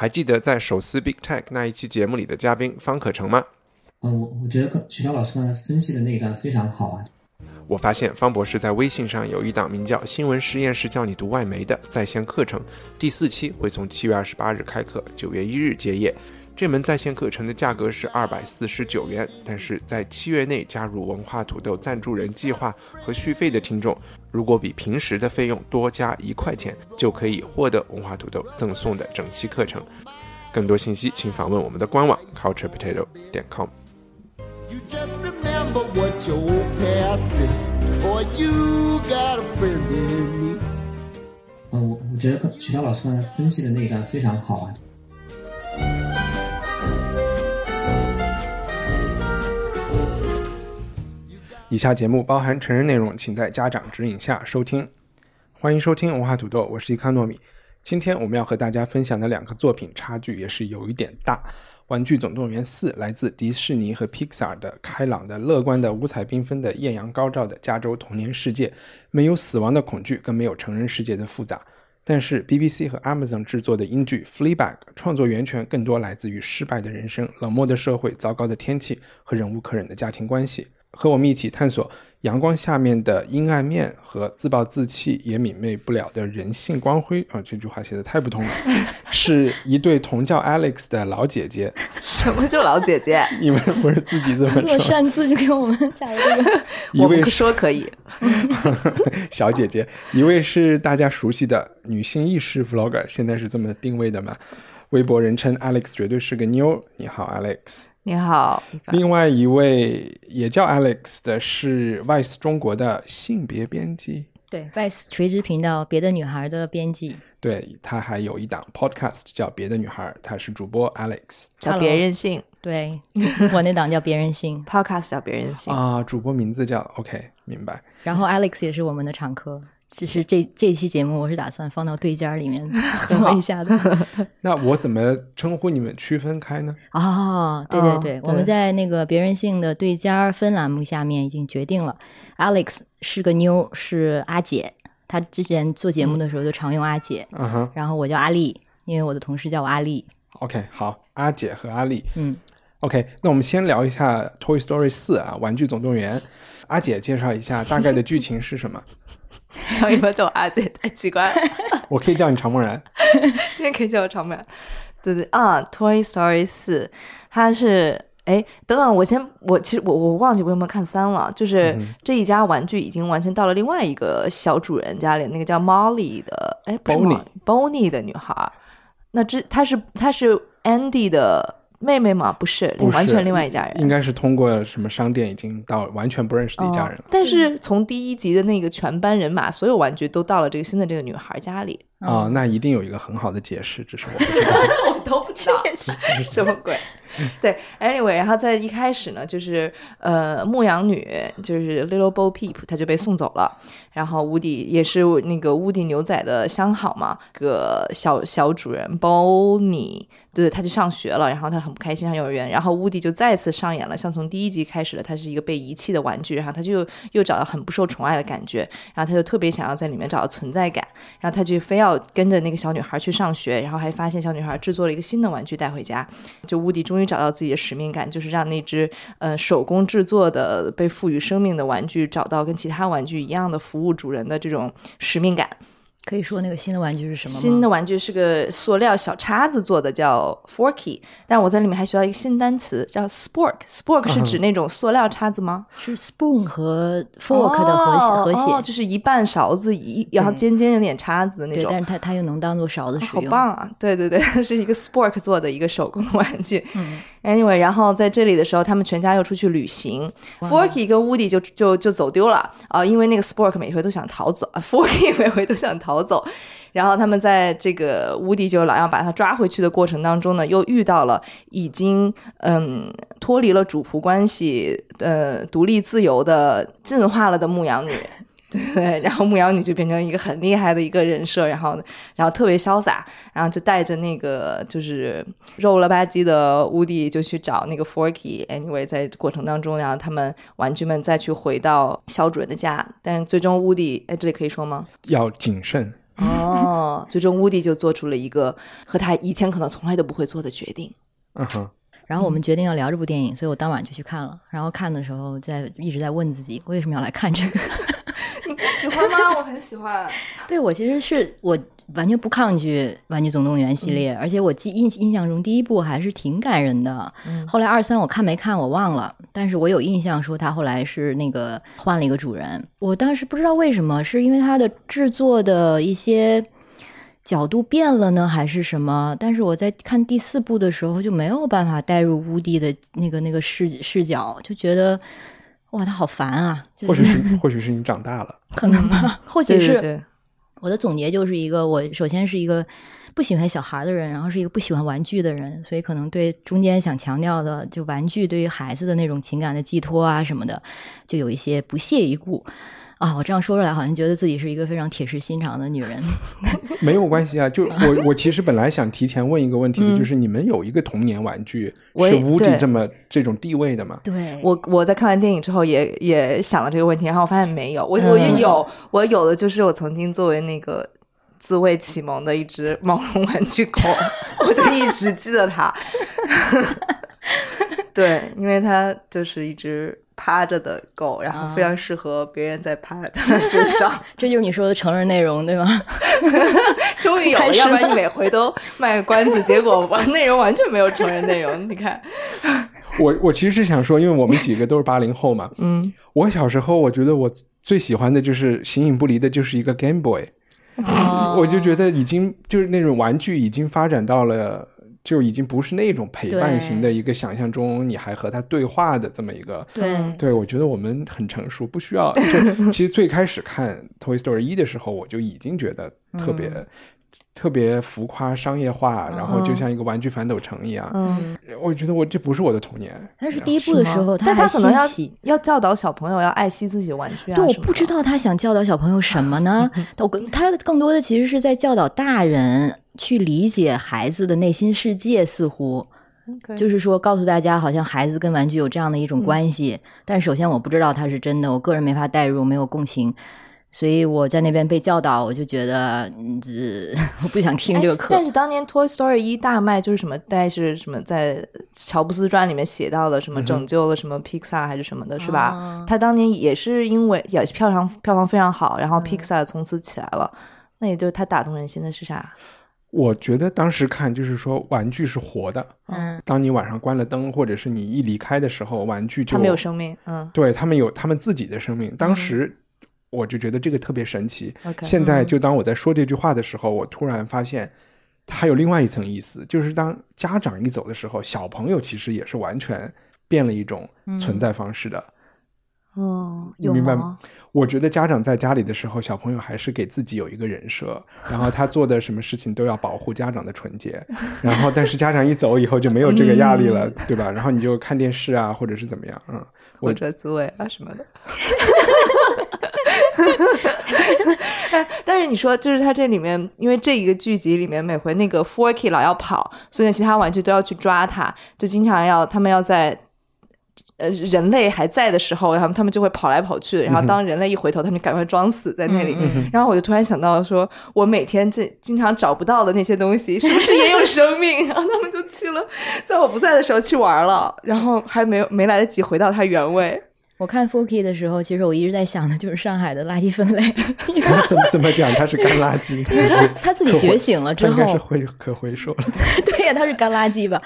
还记得在手撕 Big Tech 那一期节目里的嘉宾方可成吗？嗯，我我觉得刚曲涛老师刚才分析的那一段非常好啊。我发现方博士在微信上有一档名叫《新闻实验室教你读外媒》的在线课程，第四期会从七月二十八日开课，九月一日结业。这门在线课程的价格是二百四十九元，但是在七月内加入文化土豆赞助人计划和续费的听众，如果比平时的费用多加一块钱，就可以获得文化土豆赠送的整期课程。更多信息请访问我们的官网 culturepotato 点 com。You just remember what your old past said. Boy, you got a friend in me. 嗯，我我觉得刚曲涛老师刚才分析的那一段非常好啊。以下节目包含成人内容，请在家长指引下收听。欢迎收听文化土豆，我是伊康糯米。今天我们要和大家分享的两个作品差距也是有一点大。《玩具总动员四》来自迪士尼和 Pixar 的开朗的、乐观的、五彩缤纷的、艳阳高照的加州童年世界，没有死亡的恐惧，更没有成人世界的复杂。但是 BBC 和 Amazon 制作的英剧《Fleabag》创作源泉更多来自于失败的人生、冷漠的社会、糟糕的天气和忍无可忍的家庭关系。和我们一起探索阳光下面的阴暗面和自暴自弃也泯灭不了的人性光辉啊！这句话写的太不通了。是一对同叫 Alex 的老姐姐，什么叫老姐姐？你们不是自己这么我说？上次就给我们讲了这个，我们一位是说可以，小姐姐，一位是大家熟悉的女性意识 vlogger，现在是这么定位的嘛？微博人称 Alex 绝对是个妞。你好，Alex。你好，另外一位也叫 Alex 的是 Vice 中国的性别编辑，对 Vice 垂直频道别的女孩的编辑，对他还有一档 podcast 叫《别的女孩》，他是主播 Alex 叫别任性。对 我那档叫别任性，，Podcast 叫别任性。啊，主播名字叫 OK，明白。然后 Alex 也是我们的常客。只是这这期节目，我是打算放到对尖儿里面 等一下的。那我怎么称呼你们区分开呢？哦，对对哦对，对我们在那个别人性的对尖儿分栏目下面已经决定了，Alex 是个妞，是阿姐。她之前做节目的时候就常用阿姐，嗯哼然后我叫阿丽，因为我的同事叫我阿丽。，OK，好，阿姐和阿丽。嗯，OK，那我们先聊一下《Toy Story 四》啊，《玩具总动员》。阿姐介绍一下大概的剧情是什么？叫你们叫我阿姐太奇怪了，我可以叫你常梦然。你也可以叫我长美。对对啊，《Toy Story 四》，它是哎，等等，我先我其实我我忘记我有没有看三了，就是这一家玩具已经完全到了另外一个小主人家里，那个叫 Molly 的，哎，不是 Bonnie Bonnie 的女孩，那这她是她是 Andy 的妹妹吗？不是，不是完全另外一家人，应该是通过什么商店已经到完全不认识的一家人了。哦但是从第一集的那个全班人马，所有玩具都到了这个新的这个女孩家里，啊、那一定有一个很好的解释，只是我不知道。我都不知道 什么鬼。对，anyway，然后在一开始呢，就是呃，牧羊女就是 Little Bo Peep，她就被送走了。然后乌迪也是那个乌迪牛仔的相好嘛，个小小主人 Bonnie，对，他就上学了，然后他很不开心上幼儿园，然后乌迪就再次上演了像从第一集开始的，他是一个被遗弃的玩具，然后他就又找到很不受宠爱的感觉，然后他就特别想要在里面找到存在感，然后他就非要跟着那个小女孩去上学，然后还发现小女孩制作了一个新的玩具带回家，就乌迪终于找到自己的使命感，就是让那只呃手工制作的被赋予生命的玩具找到跟其他玩具一样的服务主人的这种使命感。可以说那个新的玩具是什么吗？新的玩具是个塑料小叉子做的，叫 Forky，但我在里面还学到一个新单词叫 Spork。Spork 是指那种塑料叉子吗？是 spoon 和 fork 的和谐、哦合写，哦就是一半勺子，一然后尖尖有点叉子的那对，种。但是它它又能当做勺子使用好，棒啊！对对对，是一个 Spork 做的一个手工的玩具。Anyway，然后在这里的时候，他们全家又出去旅行，Forky 跟 Woody 就就就走丢了啊、因为那个 Spork 每回都想逃走啊，Forky 每回都想逃走。然后他们在这个 Woody 就老要把他抓回去的过程当中呢，又遇到了已经嗯脱离了主仆关系、呃独立自由的进化了的牧羊女。对，然后牧羊女就变成一个很厉害的一个人设，然后，然后特别潇洒，然后就带着那个就是肉了吧唧的乌迪就去找那个 Forky。Anyway，在过程当中，然后他们玩具们再去回到小主人的家，但是最终乌迪，哎，这里可以说吗？要谨慎。哦，最终乌迪就做出了一个和他以前可能从来都不会做的决定。嗯哼，然后我们决定要聊这部电影，所以我当晚就去看了。然后看的时候，在一直在问自己，为什么要来看这个？喜欢吗？我很喜欢。对我其实是我完全不抗拒《玩具总动员》系列，而且我记印印象中第一部还是挺感人的。后来二三我看没看我忘了，但是我有印象说他后来是那个换了一个主人。我当时不知道为什么，是因为他的制作的一些角度变了呢，还是什么？但是我在看第四部的时候就没有办法带入乌迪的那个那个视视角，就觉得哇，他好烦啊！就或许是或许是你长大了。可能吧，或许是对对对我的总结就是一个，我首先是一个不喜欢小孩的人，然后是一个不喜欢玩具的人，所以可能对中间想强调的，就玩具对于孩子的那种情感的寄托啊什么的，就有一些不屑一顾。啊，我这样说出来，好像觉得自己是一个非常铁石心肠的女人。没有关系啊，就 我我其实本来想提前问一个问题的，就是你们有一个童年玩具是屋迪对这么这种地位的吗？对我我在看完电影之后也也想了这个问题，然后我发现没有，我我也有，我有的就是我曾经作为那个自慰启蒙的一只毛绒玩具狗，我就一直记得它。对，因为它就是一只趴着的狗，然后非常适合别人在趴在它身上。这就是你说的成人内容，对吗？终于有了，要不然你每回都卖个关子，结果完内容完全没有成人内容。你看，我我其实是想说，因为我们几个都是八零后嘛，嗯，我小时候我觉得我最喜欢的就是形影不离的就是一个 Game Boy，、哦我就觉得已经就是那种玩具已经发展到了。就已经不是那种陪伴型的一个想象中，你还和他对话的这么一个。对，对，我觉得我们很成熟，不需要。就其实最开始看《Toy Story 一》的时候，我就已经觉得特别、特别浮夸、商业化，然后就像一个玩具反斗城一样。嗯，我觉得我这不是我的童年。但是第一部的时候，但他可能要。要教导小朋友要爱惜自己的玩具啊。对，我不知道他想教导小朋友什么呢？我 更他更多的其实是在教导大人去理解孩子的内心世界，似乎。就是说，告诉大家，好像孩子跟玩具有这样的一种关系，但首先我不知道它是真的，我个人没法代入，没有共情，所以我在那边被教导，我就觉得，嗯，这 我不想听这个课。但是当年《Toy Story 一》大卖，就是什么，大概是什么，在乔布斯传里面写到了什么拯救了什么 Pixar 还是什么的，是吧？哦他当年也是因为也票房票房非常好，然后 Pixar 从此起来了。那也就是他打动人心的是啥？我觉得当时看就是说，玩具是活的。嗯，当你晚上关了灯，或者是你一离开的时候，玩具就他没有生命，嗯对他们有他们自己的生命。当时我就觉得这个特别神奇。现在就当我在说这句话的时候，我突然发现它还有另外一层意思，就是当家长一走的时候，小朋友其实也是完全变了一种存在方式的。嗯，有你明白吗吗？我觉得家长在家里的时候，小朋友还是给自己有一个人设，然后他做的什么事情都要保护家长的纯洁，然后但是家长一走以后就没有这个压力了，对吧？然后你就看电视啊，或者是怎么样，嗯，或者自慰啊什么的。哎 但是你说，就是它这里面，因为这一个剧集里面，每回那个 Forky 老要跑，所以其他玩具都要去抓它，就经常要他们要在。呃，人类还在的时候，然后他们就会跑来跑去，然后当人类一回头，他们就赶快装死在那里。然后我就突然想到说，我每天这经常找不到的那些东西，是不是也有生命？然后他们就去了，在我不在的时候去玩了，然后还没有没来得及回到它原位。我看 forki 的时候，其实我一直在想的就是上海的垃圾分类，怎么怎么讲，它是干垃圾，因为他他自己觉醒了之后应该是后，回可回收了，对呀，他是干垃圾吧？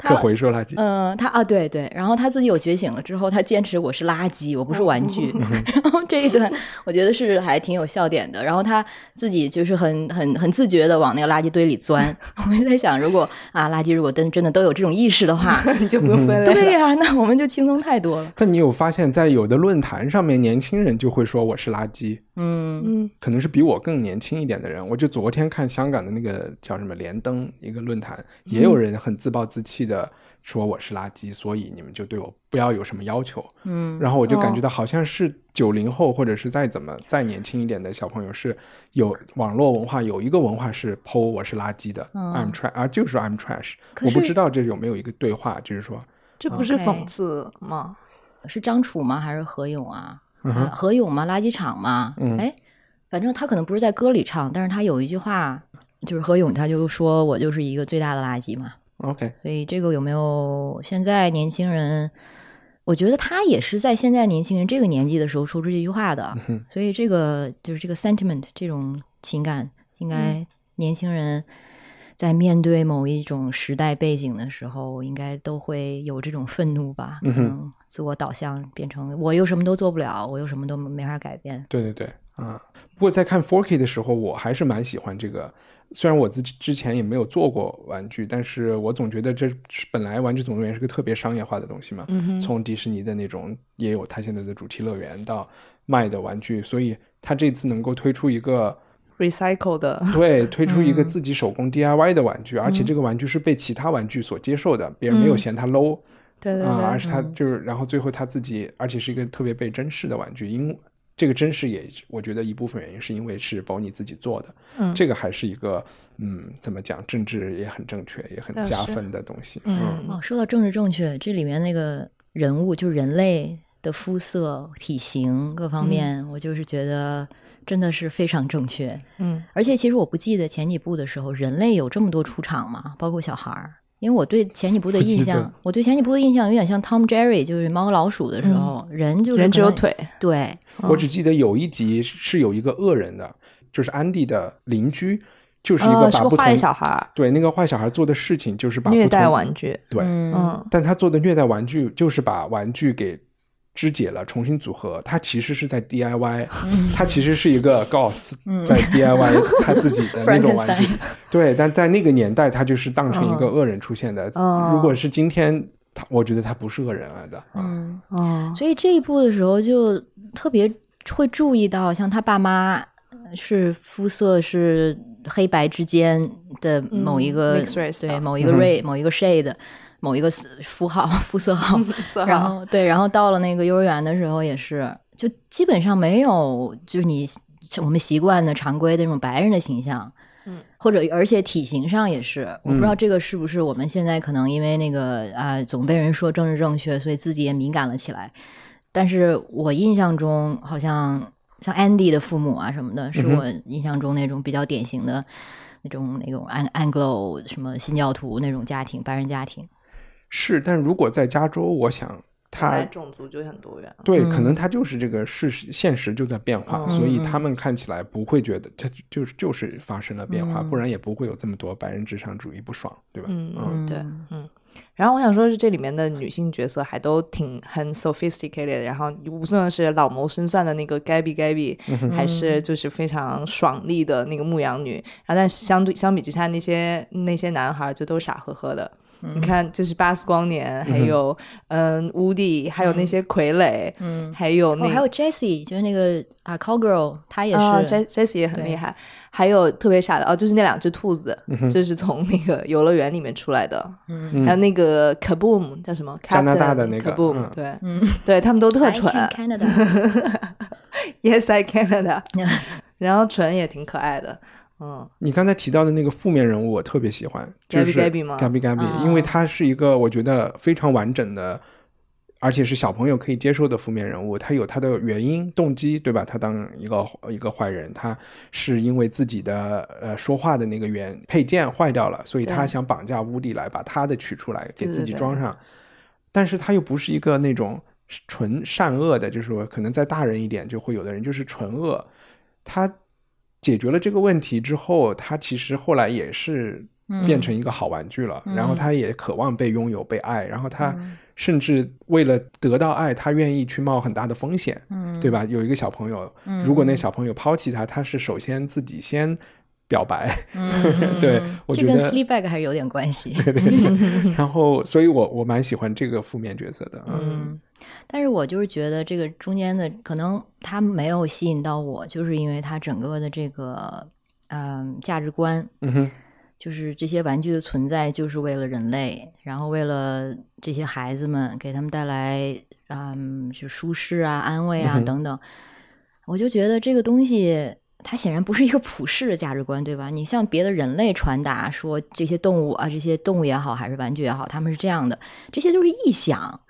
他可回收垃圾。嗯，他啊，对对，然后他自己有觉醒了之后，他坚持我是垃圾，我不是玩具。然后这一段我觉得是还挺有笑点的。然后他自己就是很很很自觉的往那个垃圾堆里钻。我就在想，如果啊垃圾如果真真的都有这种意识的话，你就不用分类了。对呀、那我们就轻松太多了。但你有发现，在有的论坛上面，年轻人就会说我是垃圾，嗯嗯可能是比我更年轻一点的人。我就昨天看香港的那个叫什么连登一个论坛，也有人很自暴自弃的说我是垃圾，所以你们就对我不要有什么要求。嗯，然后我就感觉哦到好像是九零后或者是再怎么再年轻一点的小朋友是有网络文化，有一个文化是剖我是垃圾的、嗯 i m trash 啊，就是说 I'm trash。我不知道这有没有一个对话，就是说这不是讽刺吗？是张楚吗？还是何勇啊？何勇吗？垃圾场吗？嗯哎，反正他可能不是在歌里唱，但是他有一句话，就是何勇他就说我就是一个最大的垃圾嘛。OK，所以这个有没有现在年轻人？我觉得他也是在现在年轻人这个年纪的时候说出这句话的，哼所以这个就是这个 sentiment 这种情感，应该年轻人在面对某一种时代背景的时候，应该都会有这种愤怒吧？嗯哼可能自我导向变成我又什么都做不了，我又什么都没法改变。对对对，啊、不过在看 fork 的时候，我还是蛮喜欢这个。虽然我自己之前也没有做过玩具，但是我总觉得这本来《玩具总动员》是个特别商业化的东西嘛。嗯从迪士尼的那种也有它现在的主题乐园到卖的玩具，所以它这次能够推出一个 recycle 的，对，推出一个自己手工 DIY 的玩具，而且这个玩具是被其他玩具所接受的，别人没有嫌它 low 啊、对对对，而是他就是，然后最后他自己，而且是一个特别被珍视的玩具，因这个珍视也，我觉得一部分原因是因为是保你自己做的，嗯。这个还是一个嗯，怎么讲，政治也很正确，也很加分的东西，嗯哦，说到政治正确，这里面那个人物就是人类的肤色、体型各方面，我就是觉得真的是非常正确。嗯而且其实我不记得前几部的时候，人类有这么多出场吗？包括小孩儿。因为我对前几部的印象，我对前几部的印象有点像 Tom Jerry，就是猫和老鼠的时候，人就是人只有腿，对，我只记得有一集是有一个恶人的，就是安迪的邻居，就是一个哦，是个把不同、坏小孩，对那个坏小孩做的事情就是把虐待玩具，对，嗯嗯但他做的虐待玩具就是把玩具给肢解了，重新组合。他其实是在 DIY，、他其实是一个 goth，、在 DIY 他自己的那种玩具。对，但在那个年代，他就是当成一个恶人出现的。哦如果是今天，他我觉得他不是恶人来的。嗯，哦，所以这一部的时候就特别会注意到，像他爸妈是肤色是黑白之间的某一个、对某一个 ray、某一个 shade。某一个肤号、肤色号，色号然后对，然后到了那个幼儿园的时候也是，就基本上没有就是你我们习惯的常规的那种白人的形象，嗯，或者而且体型上也是，我不知道这个是不是我们现在可能因为那个啊、总被人说政治正确，所以自己也敏感了起来。但是我印象中好像像 Andy 的父母啊什么的，是我印象中那种比较典型的那种那种 Ang Anglo 什么新教徒那种家庭，白人家庭。是。但如果在加州，我想他种族就很多元，对，可能他就是这个事实，现实就在变化，嗯所以他们看起来不会觉得他就是就是发生了变化，不然也不会有这么多白人至上主义不爽，对吧？嗯嗯，对，嗯。然后我想说，是这里面的女性角色还都挺很 sophisticated，然后无论是老谋深算的那个 Gabby Gabby，、还是就是非常爽利的那个牧羊女，然后但是相对相比之下，那些那些男孩就都傻呵呵的。你看，就是巴斯光年，还有嗯乌迪，还有那些傀儡，嗯，还有那哦，还有 Jessie，就是那个啊 Call Girl，她也是、啊，J Jessie 也很厉害，还有特别傻的哦，就是那两只兔子，就是从那个游乐园里面出来的，嗯，还有那个 Kaboom 叫什么？加拿大的那个 Kaboom，、嗯。对，对他们都特蠢。Can Canada，，Yes I Canada，然后蠢也挺可爱的，嗯，你刚才提到的那个负面人物，我特别喜欢，就是 Gabby Gabby 吗？Gabby Gabby，、啊因为他是一个我觉得非常完整的，而且是小朋友可以接受的负面人物。他有他的原因、动机，对吧？他当一个一个坏人，他是因为自己的呃说话的那个原配件坏掉了，所以他想绑架乌迪来把他的取出来给自己对对对。装上，但是他又不是一个那种纯善恶的，就是说可能再大人一点就会有的人就是纯恶，他解决了这个问题之后，他其实后来也是变成一个好玩具了。然后他也渴望被拥有、被爱，然后他甚至为了得到爱，他愿意去冒很大的风险，嗯。对吧？有一个小朋友，如果那小朋友抛弃他，他是首先自己先表白，对我这跟觉得。Fleabag 还是有点关系。对对对，然后，所以我我蛮喜欢这个负面角色的，嗯，但是我就是觉得这个中间的可能他没有吸引到我，就是因为他整个的这个嗯、价值观，嗯哼，就是这些玩具的存在就是为了人类，然后为了这些孩子们给他们带来嗯，就舒适啊、安慰啊、嗯等等。我就觉得这个东西，它显然不是一个普世的价值观，对吧？你向别的人类传达说这些动物啊，这些动物也好，还是玩具也好，他们是这样的，这些都是臆想。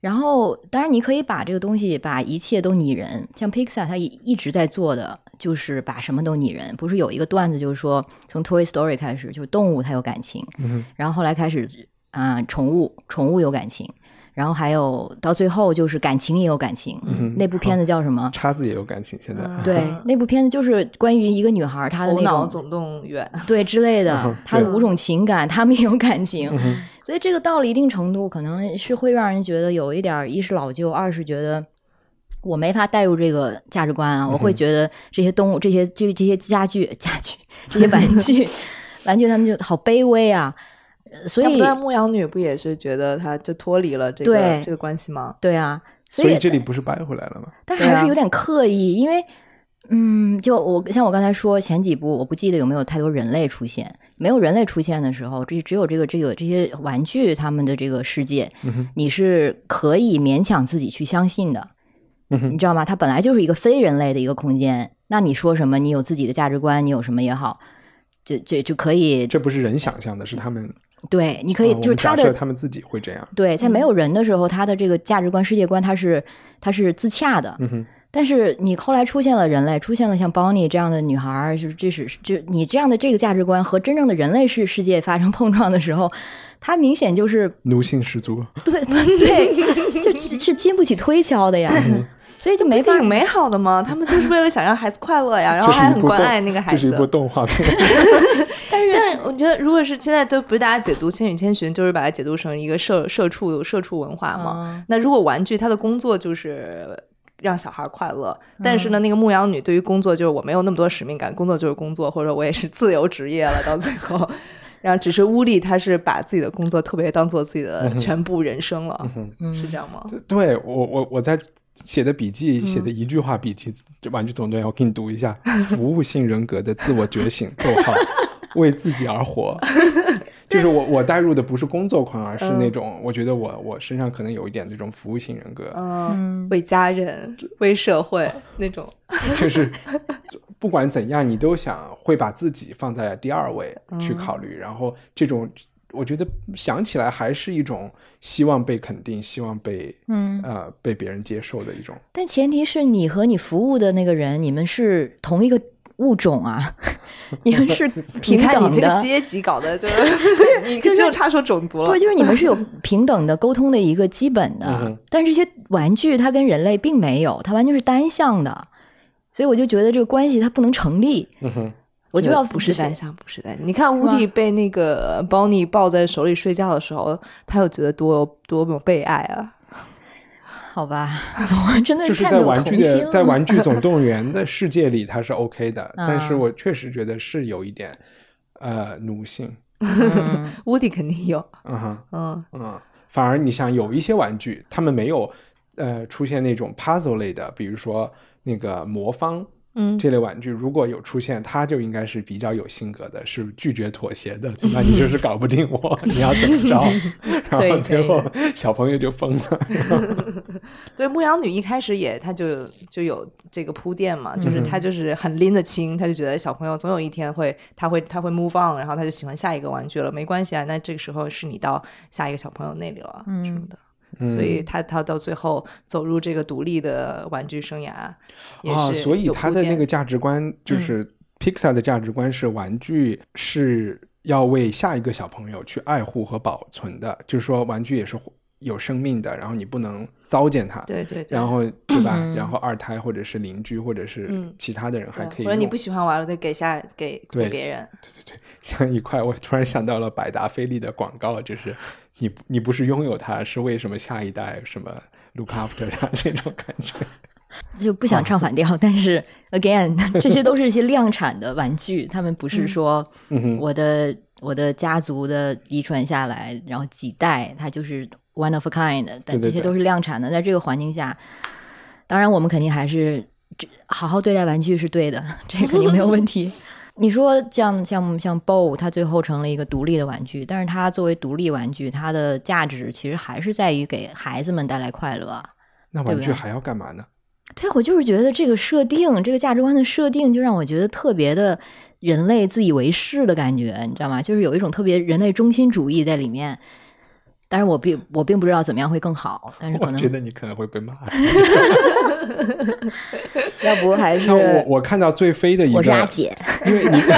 然后，当然你可以把这个东西，把一切都拟人，像 Pixar 它一一直在做的，就是把什么都拟人。不是有一个段子，就是说从 Toy Story 开始，就是动物它有感情，然后后来开始啊、宠物宠物有感情，然后还有到最后就是感情也有感情。那部片子叫什么？叉子也有感情，现在。对，那部片子就是关于一个女孩她的头那种脑总动员，对之类的嗯，她的五种情感，她们也有感情，所以这个到了一定程度，可能是会让人觉得有一点儿，一是老旧，二是觉得我没法带入这个价值观啊，我会觉得这些动物、这些这这些家具、家具、这些玩具、玩具，他们就好卑微啊，呃所以要不然牧羊女不也是觉得她就脱离了这个这个关系吗？对啊，所以这里不是掰回来了吗？但还是有点刻意，因为，嗯，就我像我刚才说前几部，我不记得有没有太多人类出现。没有人类出现的时候，这只有这个这个这些玩具他们的这个世界，你是可以勉强自己去相信的，你知道吗？它本来就是一个非人类的一个空间，那你说什么，你有自己的价值观，你有什么也好，就就就可以，这不是人想象的，是他们对，你可以、啊就是他的假设他们自己会这样。对，在没有人的时候，他的这个价值观、世界观，他是他是自洽的。但是你后来出现了人类，出现了像 Bonnie 这样的女孩儿，就是这是就你这样的这个价值观和真正的人类世世界发生碰撞的时候，它明显就是奴性十足，对对，就是经不起推敲的呀。所以就没法挺美好的吗？他们就是为了想让孩子快乐呀，然后还很关爱那个孩子。这是一部动画片。但是我觉得，如果是现在都不是大家解读《千与千寻》，就是把它解读成一个社社畜社畜文化嘛。嗯那如果玩具它的工作就是让小孩快乐，但是呢，那个牧羊女对于工作就是我没有那么多使命感，工作就是工作，或者我也是自由职业了，到最后。然后只是乌力，他是把自己的工作特别当做自己的全部人生了，是这样吗？对我我我在写的笔记写的一句话笔记，这《玩具总动员》，我给你读一下：服务性人格的自我觉醒，逗号，为自己而活。就是我我带入的不是工作狂，而是那种我觉得我我身上可能有一点这种服务型人格，嗯，为家人、为社会那种。就是不管怎样，你都想会把自己放在第二位去考虑，然后这种。我觉得想起来还是一种希望被肯定、希望被嗯呃被别人接受的一种。但前提是你和你服务的那个人，你们是同一个物种啊，你们是你平看你等的。这个阶级搞的，就是你就差说种族了。不，就是你们是有 平等的沟通的一个基本的，但是这些玩具它跟人类并没有，它完全是单向的，所以我就觉得这个关系它不能成立。嗯哼，我就要不是单向，不是单向。你看乌迪被那个包尼抱在手里睡觉的时候，他有觉得多多么被爱啊！好吧，我真的就是在玩具的在玩具总动员 的世界里，它是 OK 的，嗯但是我确实觉得是有一点呃奴性，屋迪肯定有，嗯哼，嗯嗯，反而你像有一些玩具，他们没有呃出现那种 puzzle 类的，比如说那个魔方。嗯这类玩具如果有出现，他就应该是比较有性格的，是拒绝妥协的。那？你就是 搞不定我，你要怎么着？然后最后小朋友就疯了。对，牧羊女一开始也，她就就有这个铺垫嘛，就是嗯她就是很拎得清，她就觉得小朋友总有一天会，他会他会 move on，然后他就喜欢下一个玩具了，没关系啊，那这个时候是你到下一个小朋友那里了，嗯什么的。所以他他到最后走入这个独立的玩具生涯，也啊，所以他的那个价值观就是 Pixar 的价值观是玩具是要为下一个小朋友去爱护和保存的，就是说玩具也是有生命的，然后你不能糟践它。对对对，然后对吧？然后二胎或者是邻居或者是嗯其他的人还可以用。或者你不喜欢玩了，再给下给给别人。对对对像一块，我突然想到了百达翡丽的广告，就是 你你不是拥有它，是为什么下一代什么 look after 它这种感觉。就不想唱反调，但是 again，这些都是一些量产的玩具，他们不是说嗯我的、我的家族的遗传下来，然后几代，它就是 one of a kind，但这些都是量产的。在这个环境下，当然我们肯定还是这好好对待玩具是对的，这肯定没有问题。你说像像像 BO，它最后成了一个独立的玩具，但是它作为独立玩具，它的价值其实还是在于给孩子们带来快乐啊。那玩具还要干嘛呢？对，我就是觉得这个设定，这个价值观的设定，就让我觉得特别的人类自以为是的感觉，你知道吗？就是有一种特别人类中心主义在里面。但是我并我并不知道怎么样会更好，但是可能我觉得你可能会被骂。要不还是像我我看到最飞的一个，我是阿姐，因为你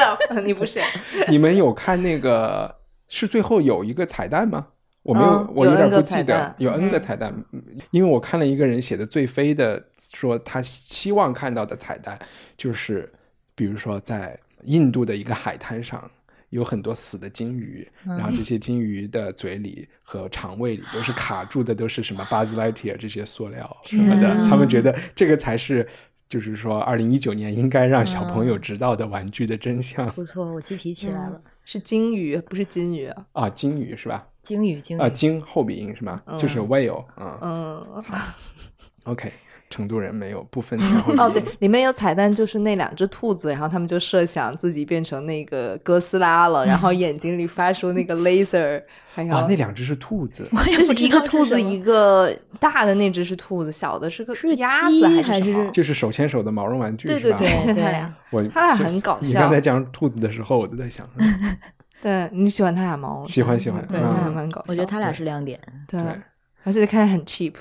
up，你不是？你们有看那个是最后有一个彩蛋吗？我没有，我有点不记得有 N 个嗯彩蛋，嗯因为我看了一个人写的最飞的，说他希望看到的彩蛋就是，比如说在印度的一个海滩上。有很多死的金鱼，然后这些金鱼的嘴里和肠胃里都是卡住的，都是什么 Buzz Lightyear 这些塑料什么的。他们觉得这个才是，就是说，二零一九年应该让小朋友知道的玩具的真相。不错，我鸡皮 起来了。是金鱼，不是金鱼。啊，金鱼是吧？金鱼，金鱼，啊，鲸后鼻音是吗？就是 whale 啊。嗯，OK，成都人没有不分前 后。哦，对，里面有彩蛋，就是那两只兔子，然后他们就设想自己变成那个哥斯拉了，然后眼睛里发出那个 laser，还有、啊，那两只是兔子。就是一个兔子，一个大的那只是兔子，小的是个是鸭子还是么？就是手牵手的毛绒玩具，对对对，他俩。我他俩很搞笑你刚才讲兔子的时候，我就在想，嗯 对你喜欢他俩吗？喜欢喜欢对，嗯他俩蛮搞笑。我觉得他俩是亮点。对对，而且看着很 cheap。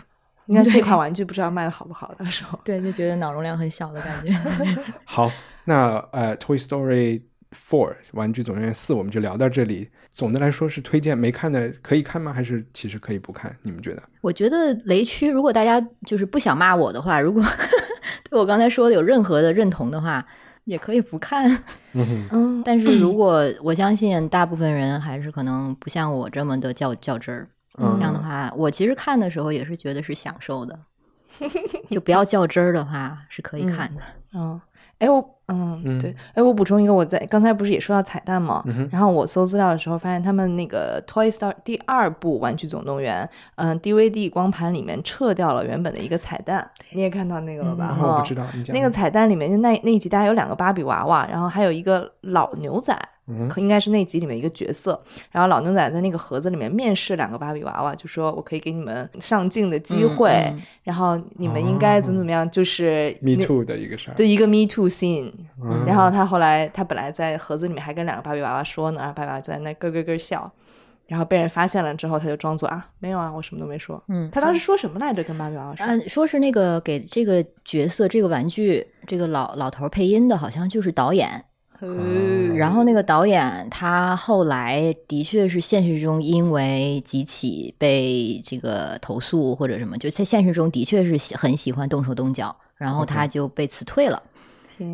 应该这款玩具不知道卖的好不好，到时候。对，就觉得脑容量很小的感觉。好，那呃，《Toy Story Four》玩具总动员四我们就聊到这里。总的来说是推荐，没看的可以看吗？还是其实可以不看？你们觉得？我觉得雷区，如果大家就是不想骂我的话，如果 对我刚才说的有任何的认同的话，也可以不看。嗯，但是如果我相信大部分人还是可能不像我这么的较较真儿，嗯这样的话，我其实看的时候也是觉得是享受的，就不要较真儿的话是可以看的。嗯，哎，我嗯嗯对，哎，我补充一个，我在刚才不是也说到彩蛋吗？嗯然后我搜资料的时候发现，他们那个《Toy Story》第二部《玩具总动员》嗯 DVD 光盘里面撤掉了原本的一个彩蛋，你也看到那个了吧？我哈不知道你讲那个彩蛋里面就，那那一集大家有两个芭比娃娃，然后还有一个老牛仔，应该是那集里面一个角色。然后老牛仔在那个盒子里面面试两个芭比娃娃，就说我可以给你们上镜的机会，然后你们应该怎么怎么样，就是哦 Me Too 的一个事儿。对一个 Me Too scene，、嗯然后他后来他本来在盒子里面还跟两个芭比娃娃说呢，然后芭比娃娃就在那咯咯咯笑，然后被人发现了之后，他就装作啊没有啊，我什么都没说。嗯他当时说什么来着？跟芭比娃娃说，嗯，说是那个给这个角色、这个玩具、这个老老头配音的，好像就是导演。嗯然后那个导演他后来的确是现实中因为几起被这个投诉或者什么，就在现实中的确是喜很喜欢动手动脚，然后他就被辞退了，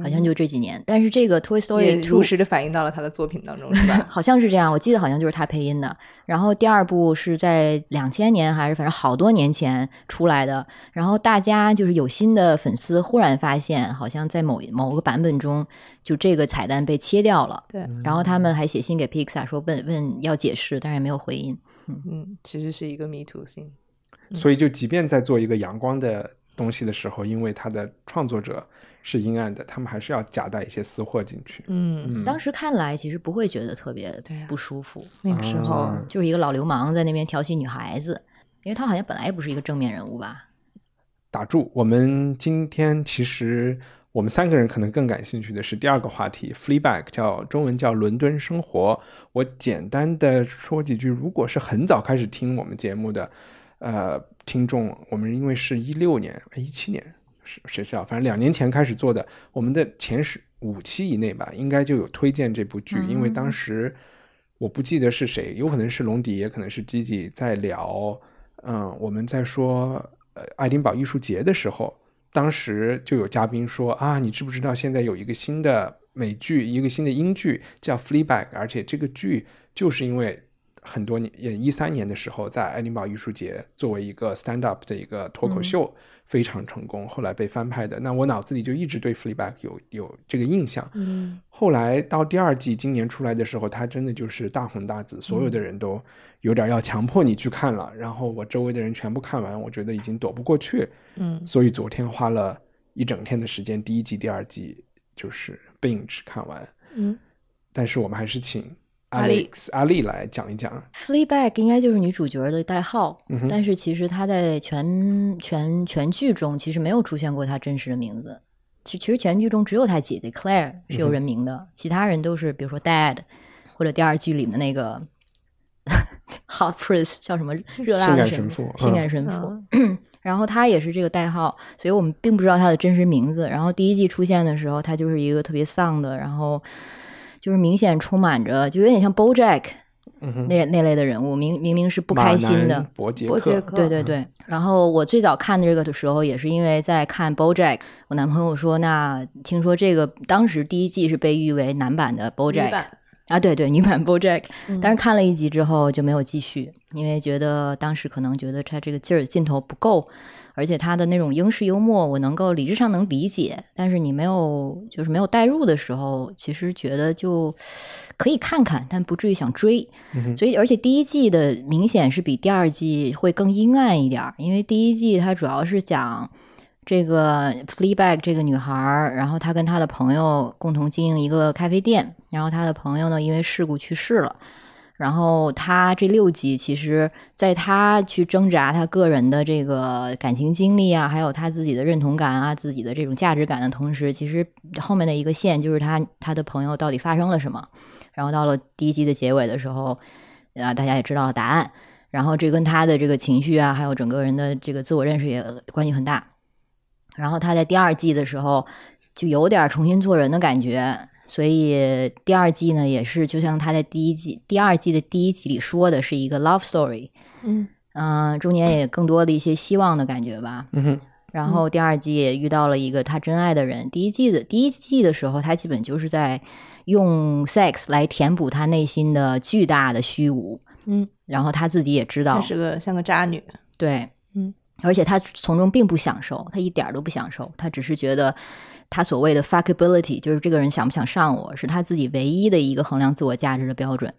好像就这几年。但是这个 Toy 也 Story 如实的反映到了他的作品当中，是吧？好像是这样，我记得好像就是他配音的。然后第二部是在两千年还是反正好多年前出来的。然后大家就是有新的粉丝忽然发现，好像在某某个版本中，就这个彩蛋被切掉了。对，然后他们还写信给 Pixar 说问问要解释，但是也没有回音。嗯嗯，其实是一个 Me Too scene。所以就即便在做一个阳光的东西的时候，因为它的创作者是阴暗的，他们还是要夹带一些私货进去。嗯，当时看来其实不会觉得特别对不舒服，那个时候，啊就是一个老流氓在那边调戏女孩子，因为他好像本来也不是一个正面人物吧。打住！我们今天其实我们三个人可能更感兴趣的是第二个话题，Fleabag 叫中文叫伦敦生活。我简单的说几句，如果是很早开始听我们节目的呃听众，我们因为是一六年、一七年是谁知道，反正两年前开始做的，我们的前十五期以内吧，应该就有推荐这部剧，因为当时我不记得是谁，有可能是龙迪，也可能是 Gigi 在聊，嗯，我们在说呃爱丁堡艺术节的时候，当时就有嘉宾说啊，你知不知道现在有一个新的美剧，一个新的英剧叫《Fleabag》，而且这个剧就是因为很多年，也一三年的时候，在爱丁堡艺术节作为一个 stand up 的一个脱口秀、非常成功，后来被翻拍的。那我脑子里就一直对 Fleabag 有有这个印象。嗯，后来到第二季今年出来的时候，它真的就是大红大紫，所有的人都有点要强迫你去看了。然后我周围的人全部看完，我觉得已经躲不过去。嗯，所以昨天花了一整天的时间，第一季、第二季就是 binge 看完。嗯，但是我们还是请阿丽阿丽来讲一讲。Fleabag 应该就是女主角的代号，嗯但是其实她在全全全剧中其实没有出现过她真实的名字。其其实全剧中只有她姐姐 Claire 是有人名的，其他人都是比如说 Dad 或者第二剧里面的那个 Hot Prince 叫什么热辣的神父性感神父。然后他也是这个代号，所以我们并不知道他的真实名字。然后第一季出现的时候，他就是一个特别丧的，然后就是明显充满着，就有点像 BoJack 嗯，那那类的人物，明明明是不开心的马南。伯杰克，伯杰克对对对，然后我最早看这个的时候，也是因为在看 BoJack，我男朋友说，那听说这个当时第一季是被誉为男版的 BoJack 啊，对对，女版 BoJack，、嗯。但是看了一集之后就没有继续，因为觉得当时可能觉得他这个劲儿劲头不够，而且他的那种英式幽默我能够理智上能理解，但是你没有就是没有代入的时候，其实觉得就可以看看，但不至于想追。所以而且第一季的明显是比第二季会更阴暗一点，因为第一季它主要是讲。这个 Fleabag 这个女孩，然后她跟她的朋友共同经营一个咖啡店，然后她的朋友呢因为事故去世了，然后他这六集其实在他去挣扎他个人的这个感情经历啊，还有他自己的认同感啊、自己的这种价值感的同时，其实后面的一个线就是他他的朋友到底发生了什么，然后到了第一集的结尾的时候，啊，大家也知道了答案，然后这跟他的这个情绪啊，还有整个人的这个自我认识也关系很大。然后他在第二季的时候就有点重新做人的感觉，所以第二季呢也是就像他在第一季、第二季的第一集里说的是一个 love story，嗯嗯、中间也更多的一些希望的感觉吧。嗯哼，然后第二季也遇到了一个他真爱的人。第一季的第一季的时候，他基本就是在用 sex 来填补他内心的巨大的虚无，嗯，然后他自己也知道她，是个像个渣女，对，嗯，而且他从中并不享受，他一点儿都不享受，他只是觉得他所谓的 fuckability，就是这个人想不想上我，是他自己唯一的一个衡量自我价值的标准。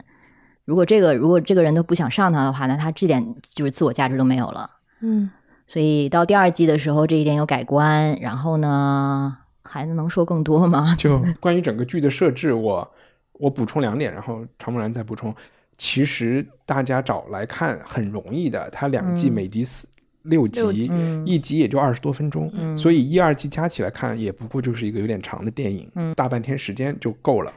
如果这个如果这个人都不想上他的话，那他这点就是自我价值都没有了。嗯所以到第二季的时候，这一点有改观。然后呢，孩子能说更多吗？就关于整个剧的设置，我我补充两点，然后常木然再补充。其实大家找来看很容易的，它两季嗯每集四、六集，六集嗯一集也就二十多分钟，嗯所以一二季加起来看也不过就是一个有点长的电影，嗯大半天时间就够了。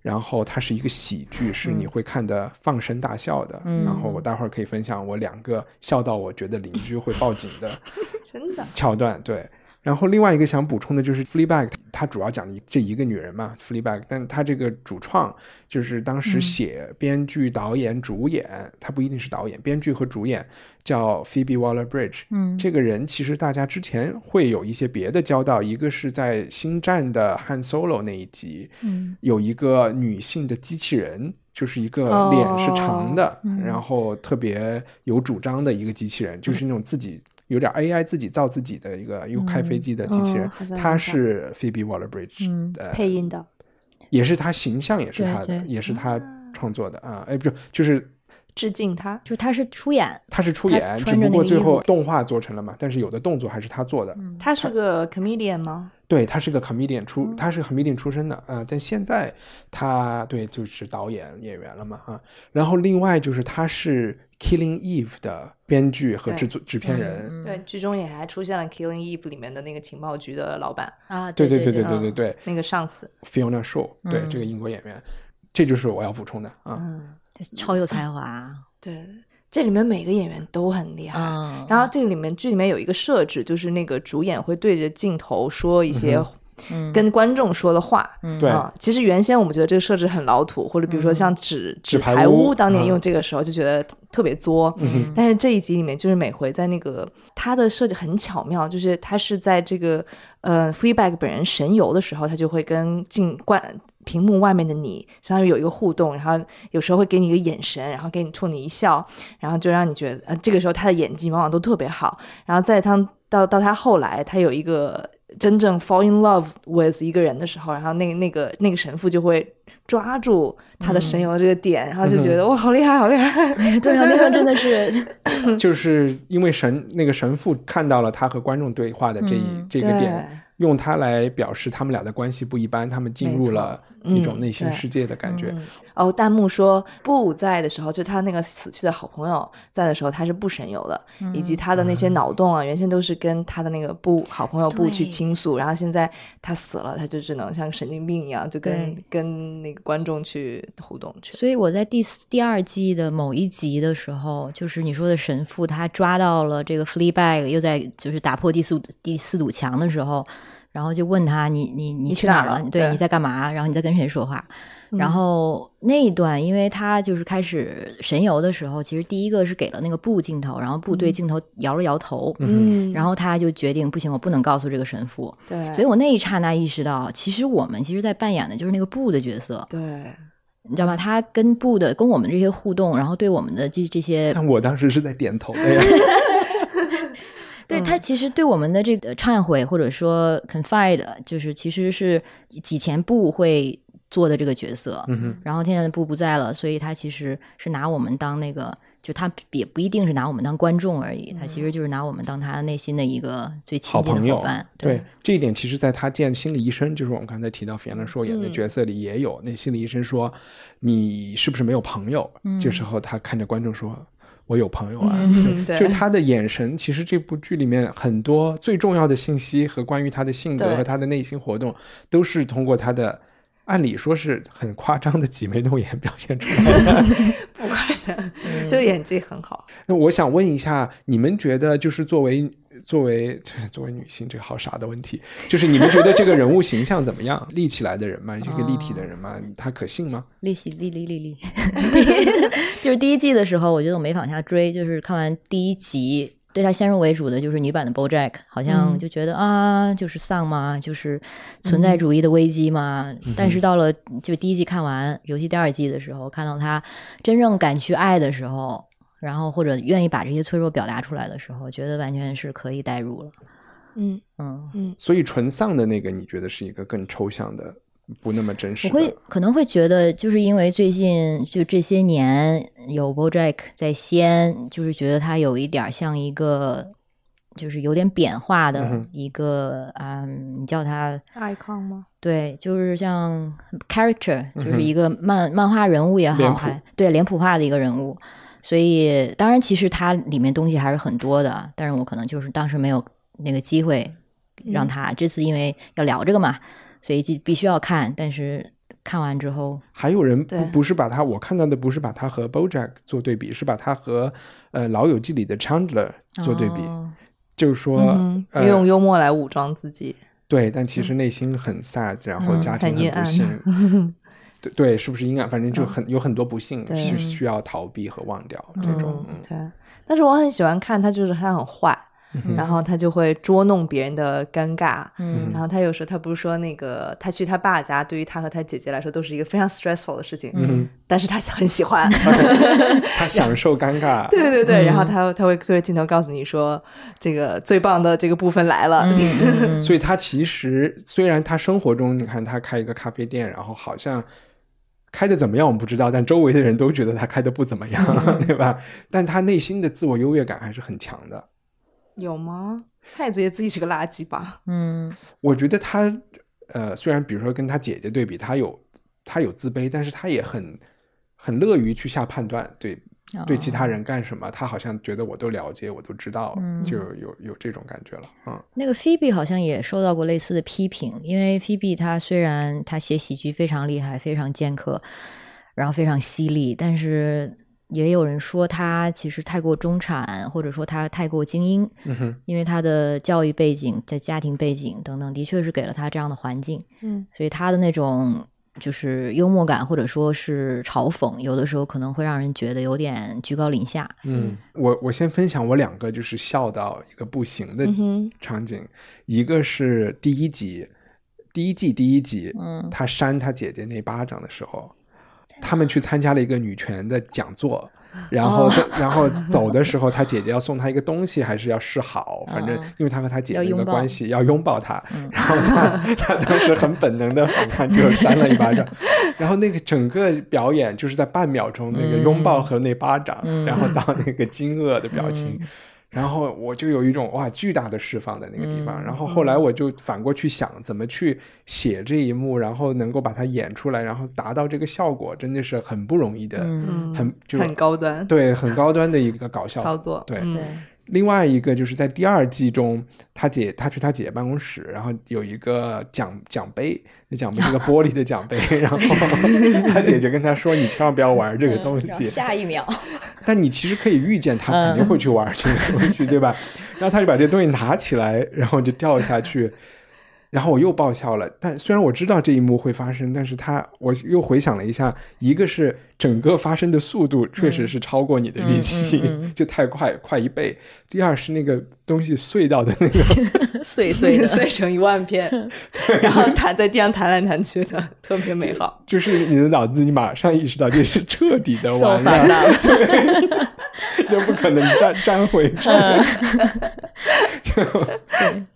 然后它是一个喜剧，是你会看的放声大笑的。嗯然后我待会儿可以分享我两个笑到我觉得邻居会报警的 真的，桥段，对。然后另外一个想补充的就是《Fleabag》，它主要讲的这一个女人嘛，Fleabag，但她这个主创就是当时写、编剧、导演、主演，她不一定是导演，编剧和主演叫 Phoebe Waller-Bridge。嗯。这个人其实大家之前会有一些别的交道，一个是在《星战》的 Han Solo 那一集，嗯。有一个女性的机器人，就是一个哦脸是长的，嗯。然后特别有主张的一个机器人，就是那种自己有点 AI 自己造自己的一个又开飞机的机器人哦好，像她有是 Phoebe Waller-Bridge 嗯的，配音的，也是他形象也是他的，也是他创作的啊，哎，不是，就是致敬他。就他是出演，他是出演，只不过最后动画做成了嘛，但是有的动作还是他做的，他是个 comedian 吗？对，他是个 comedian 出，他是 comedian 出身的啊、呃但现在他对就是导演演员了嘛啊。然后另外就是他是 Killing Eve 的编剧和制作制片人，对，剧中也还出现了《Killing Eve》里面的那个情报局的老板，啊，对对对对对对对那个上司。，Fiona Shaw，对、嗯这个英国演员，这就是我要补充的啊。嗯，超有才华，对，这里面每个演员都很厉害。嗯，然后这个里面剧里面有一个设置，就是那个主演会对着镜头说一些嗯跟观众说的话。对。啊，其实原先我们觉得这个设置很老土，或者比如说像纸纸牌牌屋屋当年嗯。用这个时候就觉得特别作，嗯。但是这一集里面就是每回在那个他的设计很巧妙，就是他是在这个呃 Fleabag 本人神游的时候，他就会跟镜观屏幕外面的你，相当于有一个互动，然后有时候会给你一个眼神，然后给你冲你一笑，然后就让你觉得，呃，这个时候他的演技往往都特别好。然后在他到到他后来，他有一个真正 fall in love with 一个人的时候，然后那个那个那个神父就会抓住他的神游的这个点，然后就觉得哇，好厉害，好厉害。对啊，那个真的是，就是因为神那个神父看到了他和观众对话的这一、嗯这个点，用它来表示他们俩的关系不一般，他们进入了一种内心世界的感觉。哦，弹幕说布在的时候，就他那个死去的好朋友在的时候，他是不神游的，以及他的那些脑洞啊，原先都是跟他的那个布好朋友布去倾诉，然后现在他死了，他就只能像神经病一样，就跟跟那个观众去互动去。所以我在第四第二季的某一集的时候，就是你说的神父，他抓到了这个 Fleabag，又在就是打破第四第四堵墙的时候，然后就问他你你你你去哪儿了？去哪了对对，你在干嘛？然后你在跟谁说话？然后那一段，因为他就是开始神游的时候，其实第一个是给了那个布镜头，然后布对镜头摇了摇头，嗯，然后他就决定不行，我不能告诉这个神父。对，所以我那一刹那意识到，其实我们其实在扮演的就是那个布的角色，对你知道吗？他跟布的跟我们这些互动，然后对我们的这这些，但我当时是在点头的呀。对他其实对我们的这个忏悔或者说 confide，就是其实是以前布会做的这个角色，嗯然后现在的布不在了，所以他其实是拿我们当那个。就他也不一定是拿我们当观众而已，他其实就是拿我们当他内心的一个最亲近的伙伴。对这一点，其实在他见心理医生，就是我们刚才提到菲兰说演的角色里也有。那心理医生说：“你是不是没有朋友？”这时候他看着观众说：“我有朋友啊。就他的眼神，其实这部剧里面很多最重要的信息和关于他的性格和他的内心活动，都是通过他的。按理说是很夸张的挤眉弄眼表现出来的，不夸张，就演技很好。那我想问一下，你们觉得就是作为作为 作为女性，这个好傻的问题，就是你们觉得这个人物形象怎么样？立起来的人嘛，这个立体的人嘛，他可信吗？利息利利利利，就是第一季的时候，我觉得我没往下追，就是看完第一集，对他先入为主的就是女版的 BoJack，好像就觉得、啊，就是丧嘛，就是存在主义的危机嘛。但是到了就第一季看完，尤其第二季的时候，看到他真正敢去爱的时候，然后或者愿意把这些脆弱表达出来的时候，觉得完全是可以代入了。嗯嗯嗯，所以纯丧的那个，你觉得是一个更抽象的，不那么真实的？我会可能会觉得，就是因为最近就这些年有 BoJack 在先，就是觉得他有一点像一个，就是有点扁化的一个，嗯，你叫他 icon 吗？对，就是像 character，就是一个漫、漫画人物也好，还对脸谱化的一个人物。所以，当然，其实它里面东西还是很多的，但是我可能就是当时没有那个机会让他。这次因为要聊这个嘛，所以就必须要看。但是看完之后，还有人不不是把他，我看到的不是把他和 BoJack 做对比，是把他和呃《老友记》里的 Chandler 做对比，哦就是说、嗯，呃用幽默来武装自己。对，但其实内心很 sad，、然后嗯家庭很不幸。对对，是不是阴暗？反正就很、有很多不幸需要逃避和忘掉这种。嗯对，但是我很喜欢看他，就是他很坏，嗯然后他就会捉弄别人的尴尬。嗯然后他有时候他不是说那个他去他爸家，对于他和他姐姐来说都是一个非常 stressful 的事情，嗯，但是他很喜欢。他享受尴尬。对对对，然后他他会对着镜头告诉你说，这个最棒的这个部分来了。嗯所以他其实虽然他生活中，你看他开一个咖啡店，然后好像开的怎么样我们不知道，但周围的人都觉得他开的不怎么样，对吧？但他内心的自我优越感还是很强的。有吗？他也觉得自己是个垃圾吧？嗯我觉得他呃，虽然比如说跟他姐姐对比，他有他有自卑，但是他也很很乐于去下判断，对对其他人干什么，他好像觉得我都了解，我都知道，就有有这种感觉了。嗯那个 Phoebe 好像也受到过类似的批评，因为 Phoebe 她虽然她写喜剧非常厉害，非常尖刻，然后非常犀利，但是也有人说她其实太过中产，或者说她太过精英，嗯哼，因为她的教育背景、在家庭背景等等，的确是给了她这样的环境，嗯，所以她的那种。就是幽默感，或者说是嘲讽，有的时候可能会让人觉得有点居高临下。嗯，我我先分享我两个就是笑到一个不行的场景，一个是第一集第一季第一集，嗯他扇他姐姐那巴掌的时候，他们去参加了一个女权的讲座。然后哦，然后走的时候，他姐姐要送他一个东西，还是要示好？反正嗯因为他和他姐姐的关系，要拥抱他。然后他 他当时很本能的反抗，就扇了一巴掌。然后那个整个表演就是在半秒钟，那个拥抱和那巴掌，然后到那个惊愕的表情。然后我就有一种哇巨大的释放在那个地方，然后后来我就反过去想怎么去写这一幕，然后能够把它演出来，然后达到这个效果，真的是很不容易的，嗯很就很高端对很高端的一个搞笑操作，对，另外一个就是在第二季中，他姐他去他姐姐办公室，然后有一个奖奖杯，那奖杯是个玻璃的奖杯，然后他姐姐跟他说：“你千万不要玩这个东西。下一秒，但你其实可以预见他肯定会去玩这个东西，对吧？然后他就把这东西拿起来，然后就掉下去。然后我又爆笑了，但虽然我知道这一幕会发生，但是他我又回想了一下，一个是整个发生的速度确实是超过你的预期，就太快，快一倍；第二是那个东西碎到的那个，碎碎的，碎成一万片，然后弹在地上弹来弹去的，特别美好。就是你的脑子，你马上意识到这是彻底的完了，了。对，就不可能粘粘回去。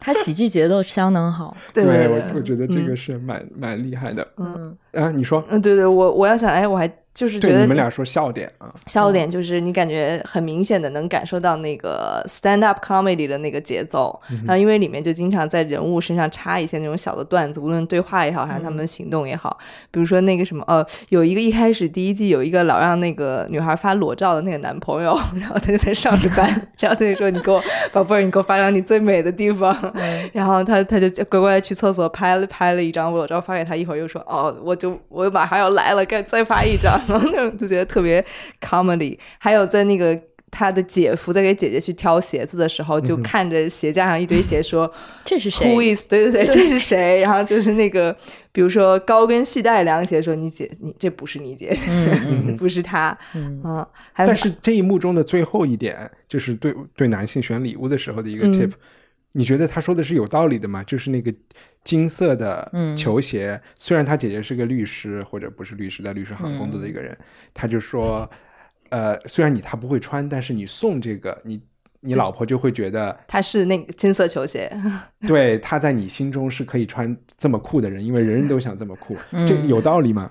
他喜剧节奏相当好，对对对我我觉得这个是蛮、蛮厉害的。嗯。啊，你说，嗯，对对，我我要想，哎，我还就是觉得你们俩说笑点啊，笑点就是你感觉很明显的能感受到那个 stand up comedy 的那个节奏，然后因为里面就经常在人物身上插一些那种小的段子，无论对话也好，还是他们的行动也好，比如说那个什么呃，有一个一开始第一季有一个老让那个女孩发裸照的那个男朋友，然后他就在上着班，然后他就说你给我宝贝儿，你给我发张你最美的地方，然后他他就乖乖去厕所拍了拍了一张裸照发给他，一会儿又说哦，我就我马上要来了，该再发一张，然后那种就觉得特别 comedy。还有在那个他的姐夫在给姐姐去挑鞋子的时候，就看着鞋架上一堆鞋说。这是谁 Who 谁？is 对对对，这是谁？然后就是那个，比如说高跟系带凉鞋，说你姐，你这不是你姐，不是她，嗯但是这一幕中的最后一点，就是对对男性选礼物的时候的一个 tip，、你觉得他说的是有道理的吗？就是那个金色的球鞋，虽然他姐姐是个律师或者不是律师，在律师行工作的一个人，他就说，呃，虽然你他不会穿，但是你送这个，你你老婆就会觉得，他是那个金色球鞋，对，他在你心中是可以穿这么酷的人，因为人人都想这么酷，这有道理吗？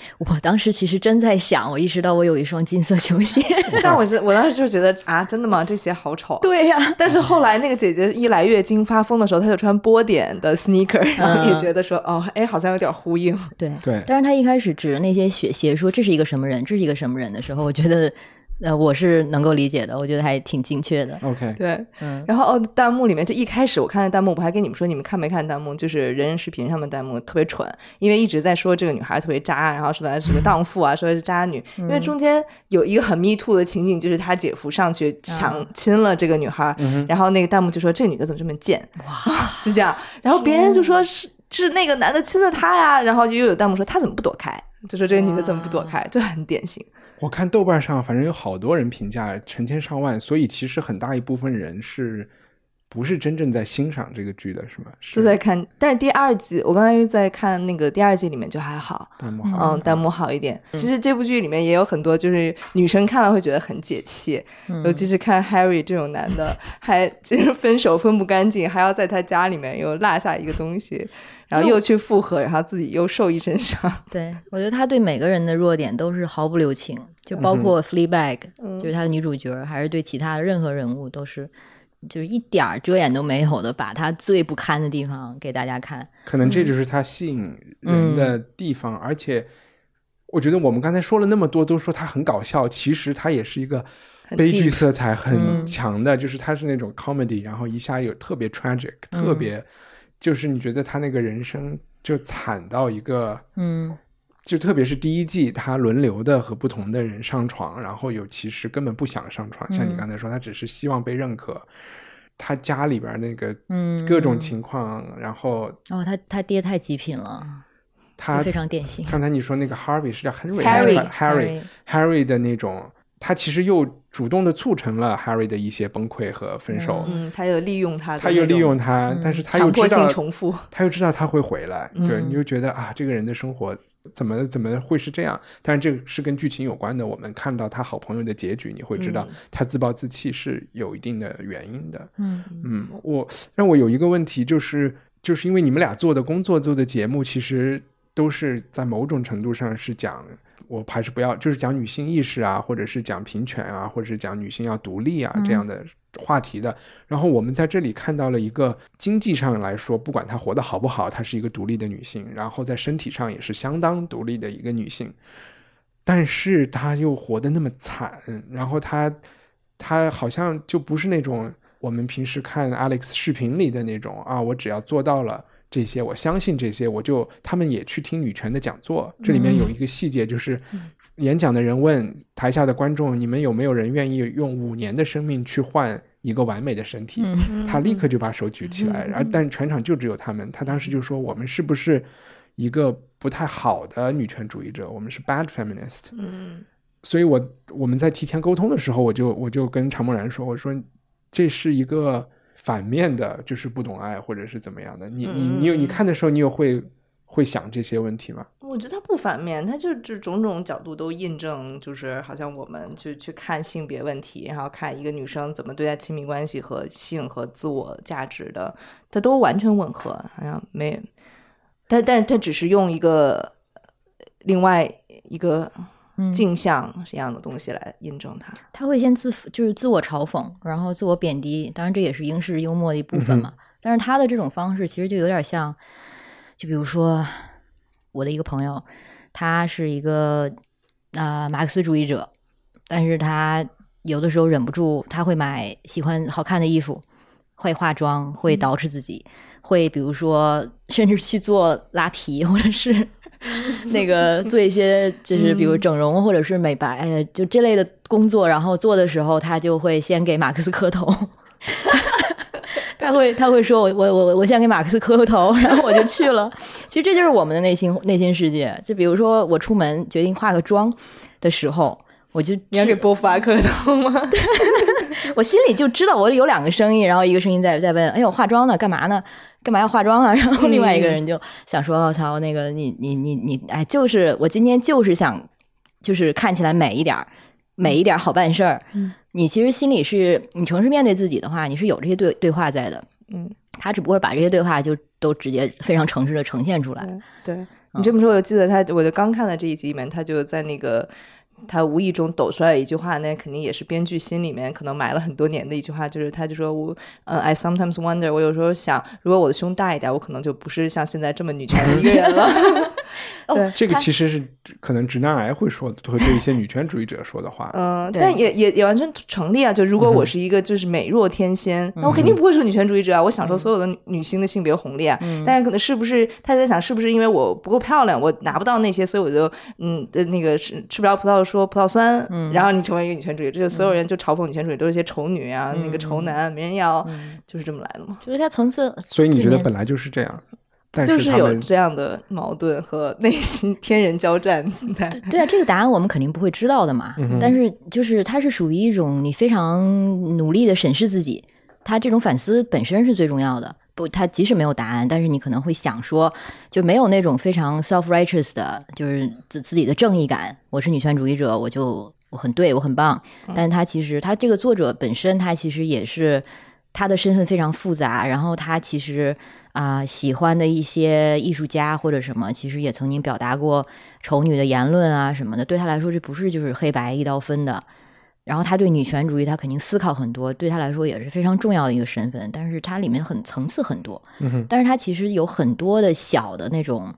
我当时其实真在想，我意识到我有一双金色球鞋。但我是我当时就觉得啊，真的吗？这鞋好丑、啊。对呀、但是后来那个姐姐一来月经发疯的时候，她就穿波点的 sneaker，然后也觉得说，哦，哎，好像有点呼应。对对但是她一开始指着那些雪鞋说这是一个什么人，这是一个什么人的时候，我觉得，呃，我是能够理解的，我觉得还挺精确的。OK，对，然后哦，弹幕里面就一开始我看的弹幕，我还跟你们说，你们看没看弹幕？就是人人视频上面弹幕特别蠢，因为一直在说这个女孩特别渣，然后说她是个荡妇啊，说她是渣女。因为中间有一个很 me too 的情景，就是她姐夫上去强亲了这个女孩，然后那个弹幕就说这女的怎么这么贱？哇，就这样，然后别人就说是是那个男的亲了她呀，然后就又有弹幕说她怎么不躲开？就说这个女的怎么不躲开？就很典型。我看豆瓣上反正有好多人评价成千上万，所以其实很大一部分人是不是真正在欣赏这个剧的，是吗？是就在看，但是第二季我刚才在看那个第二季里面就还好，弹幕好，嗯，弹幕好一点。其实这部剧里面也有很多，就是女生看了会觉得很解气，尤其是看 Harry 这种男的，还就是分手分不干净，还要在他家里面又落下一个东西，然后又去复合，然后自己又受一身伤。对我觉得他对每个人的弱点都是毫不留情，就包括 Fleabag，、就是他的女主角，还是对其他的任何人物都是。就是一点儿遮掩都没有的，把他最不堪的地方给大家看。可能这就是他吸引人的地方，而且我觉得我们刚才说了那么多，都说他很搞笑，其实他也是一个悲剧色彩很强的，就是他是那种 comedy，然后一下有特别 tragic，、特别就是你觉得他那个人生就惨到一个，嗯，就特别是第一季，他轮流的和不同的人上床，然后有其实根本不想上床，像你刚才说，他只是希望被认可。他家里边那个嗯各种情况，然后哦，他他爹太极品了，他非常典型。刚才你说那个 Harvey 是叫 Henry Harry，Harry Harry 的那种，他其实又主动的促成了 Harry 的一些崩溃和分手。嗯，他又利用他的，他又利用他，但是他又知道性重复，他又知道他会回来，对，嗯你就觉得啊，这个人的生活怎么怎么会是这样？但是这个是跟剧情有关的。我们看到他好朋友的结局，你会知道他自暴自弃是有一定的原因的。嗯嗯，我让我有一个问题，就是就是因为你们俩做的工作、做的节目，其实都是在某种程度上是讲。我还是不要，就是讲女性意识啊，或者是讲平权啊，或者是讲女性要独立啊这样的话题的。然后我们在这里看到了一个经济上来说，不管她活得好不好，她是一个独立的女性，然后在身体上也是相当独立的一个女性，但是她又活得那么惨，然后她她好像就不是那种我们平时看 Alex 视频里的那种啊，我只要做到了。这些我相信这些，我就他们也去听女权的讲座。这里面有一个细节，就是演讲的人问台下的观众：“你们有没有人愿意用五年的生命去换一个完美的身体？”他立刻就把手举起来，然后但全场就只有他们。他当时就说：“我们是不是一个不太好的女权主义者？我们是 bad feminist。”嗯所以我我们在提前沟通的时候，我就我就跟常梦然说：“我说这是一个。”反面的就是不懂爱，或者是怎么样的？你你你有你看的时候，你有会会想这些问题吗？我觉得他不反面，他就就种种角度都印证，就是好像我们就去看性别问题，然后看一个女生怎么对待亲密关系和性和自我价值的，它都完全吻合，好像没，但但是他只是用一个另外一个镜像这样的东西来印证它。他会先自就是自我嘲讽，然后自我贬低，当然这也是英式幽默的一部分嘛。但是他的这种方式其实就有点像，就比如说我的一个朋友，他是一个啊、呃、马克思主义者，但是他有的时候忍不住，他会买喜欢好看的衣服，会化妆，会捯饬自己，会比如说甚至去做拉皮，或者是。那个做一些就是比如整容或者是美白，呃，就这类的工作，然后做的时候，他就会先给马克思磕头。他会他会说我我我我先给马克思磕个头，然后我就去了。其实这就是我们的内心内心世界。就比如说我出门决定化个妆的时候，我就你要给波伏娃磕头吗？我心里就知道我有两个声音，然后一个声音在在问：“哎呦，化妆呢？干嘛呢？干嘛要化妆啊？” 然后另外一个人就想说：“我、操，那个你你你你，哎，就是我今天就是想，就是看起来美一点儿，美一点儿，好办事儿。嗯，你其实心里是你诚实面对自己的话，你是有这些对对话在的。嗯，他只不过把这些对话就都直接非常诚实的呈现出来。对你这么说，我就记得他，我就刚看了这一集里面，他就在那个。他无意中抖出来一句话，那肯定也是编剧心里面可能埋了很多年的一句话，就是他就说我，呃，I sometimes wonder，我有时候想，如果我的胸大一点，我可能就不是像现在这么女权的一个人了。对，这个其实是可能直男癌会说的，会对一些女权主义者说的话。嗯，但也也也完全成立啊。就如果我是一个就是美若天仙，嗯那我肯定不会是女权主义者啊。我享受所有的女性的性别红利啊。嗯但是可能是不是他在想，是不是因为我不够漂亮，我拿不到那些，所以我就嗯的那个吃吃不着葡萄说葡萄酸。嗯然后你成为一个女权主义这，就所有人就嘲讽女权主义都是一些丑女啊，那个丑男没人要，就是这么来的嘛。就是他层次，所以你觉得本来就是这样？但就是有这样的矛盾和 内心天人交战在。对啊，这个答案我们肯定不会知道的嘛。嗯但是就是它是属于一种你非常努力的审视自己，它这种反思本身是最重要的。不，他即使没有答案，但是你可能会想说，就没有那种非常 self righteous 的，就是自自己的正义感。我是女权主义者，我就我很对，我很棒。但是他其实他这个作者本身，他其实也是他的身份非常复杂，然后他其实啊、喜欢的一些艺术家或者什么，其实也曾经表达过丑女的言论啊什么的。对他来说，这不是就是黑白一刀分的。然后他对女权主义，他肯定思考很多，对他来说也是非常重要的一个身份。但是它里面很层次很多，嗯但是它其实有很多的小的那种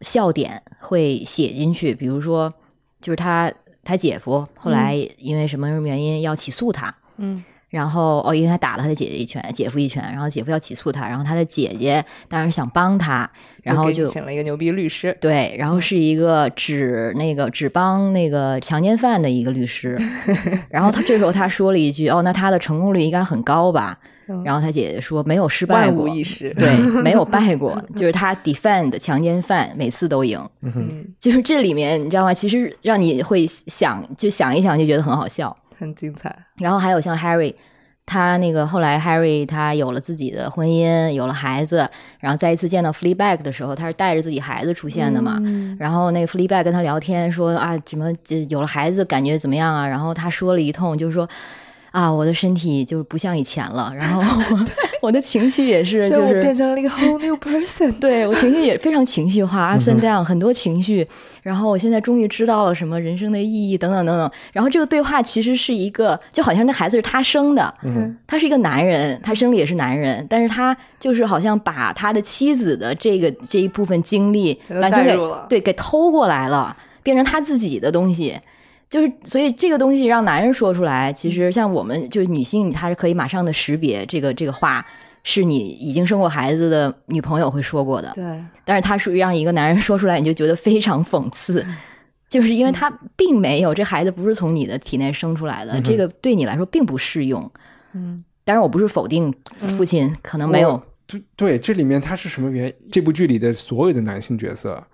笑点会写进去，比如说就是他他姐夫后来因为什么什么原因要起诉他，嗯，然后哦，因为他打了他的姐姐一拳，姐夫一拳，然后姐夫要起诉他，然后他的姐姐当然想帮他，然后就请了一个牛逼律师。对，然后是一个只那个只帮那个强奸犯的一个律师，然后他这时候他说了一句：“哦，那他的成功率应该很高吧？”然后他姐姐说：“没有失败万过，无一失。对，没有败过，就是他 defend 强奸犯每次都赢。嗯，就是这里面你知道吗？其实让你会想就想一想就觉得很好笑。很精彩。然后还有像 Harry，他那个后来 Harry 他有了自己的婚姻，有了孩子，然后再一次见到 Fleabag 的时候，他是带着自己孩子出现的嘛。然后那个 Fleabag 跟他聊天说啊，怎么这有了孩子感觉怎么样啊？然后他说了一通，就是说。啊，我的身体就是不像以前了，然后 我 我的情绪也是，就是变成了一个 whole new person。对我情绪也非常情绪化，up and down，很多情绪。然后我现在终于知道了什么人生的意义，等等等等。然后这个对话其实是一个，就好像那孩子是他生的，嗯他是一个男人，他生的也是男人，但是他就是好像把他的妻子的这个这一部分经历完全给对给偷过来了，变成他自己的东西。就是，所以这个东西让男人说出来，其实像我们就是女性，她是可以马上的识别这个这个话是你已经生过孩子的女朋友会说过的。对，但是他属于让一个男人说出来，你就觉得非常讽刺，就是因为他并没有这孩子不是从你的体内生出来的，这个对你来说并不适用。嗯，当然我不是否定父亲可能没有，对对，这里面他是什么原因？这部剧里的所有的男性角色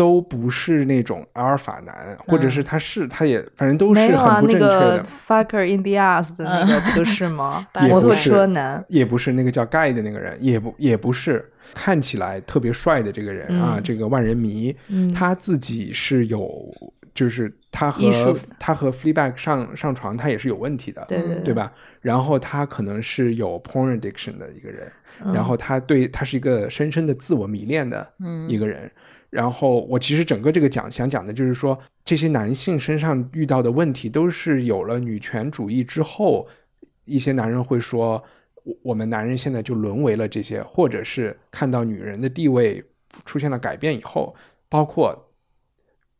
都不是那种阿尔法男，或者是他是他也反正都是很不正确那个的，fucker in the ass 的那个不就是吗？嗯摩托也不是车男，也不是那个叫 Guy 的那个人，也不也不是看起来特别帅的这个人啊，嗯。这个万人迷，嗯。他自己是有，就是他和他和 Fleabag 上上床，他也是有问题的，对对对。吧？然后他可能是有 porn addiction 的一个人，嗯。然后他对他是一个深深的自我迷恋的一个人。然后我其实整个这个讲想讲的就是说，这些男性身上遇到的问题，都是有了女权主义之后，一些男人会说，我我们男人现在就沦为了这些，或者是看到女人的地位出现了改变以后，包括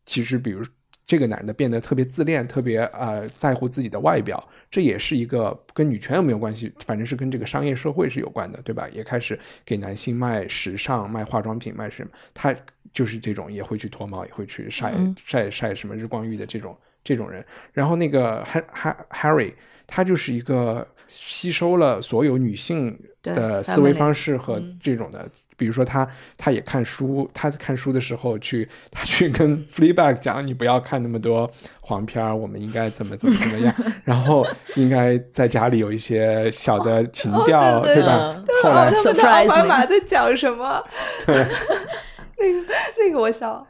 其实比如这个男的变得特别自恋，特别呃在乎自己的外表，这也是一个跟女权有没有关系，反正是跟这个商业社会是有关的，对吧？也开始给男性卖时尚、卖化妆品、卖什么，他就是这种也会去脱毛，也会去晒、晒晒什么日光浴的这种这种人。然后那个 Ha Ha Harry，他就是一个吸收了所有女性的思维方式和这种的，比如说他他也看书，他看书的时候去他去跟 Fleabag 讲，你不要看那么多黄片儿，我们应该怎么怎么怎么样，然后应该在家里有一些小的情调，哦对对吧？对后来他们的 surprise 奥巴马在讲什么？对。那个那个我笑，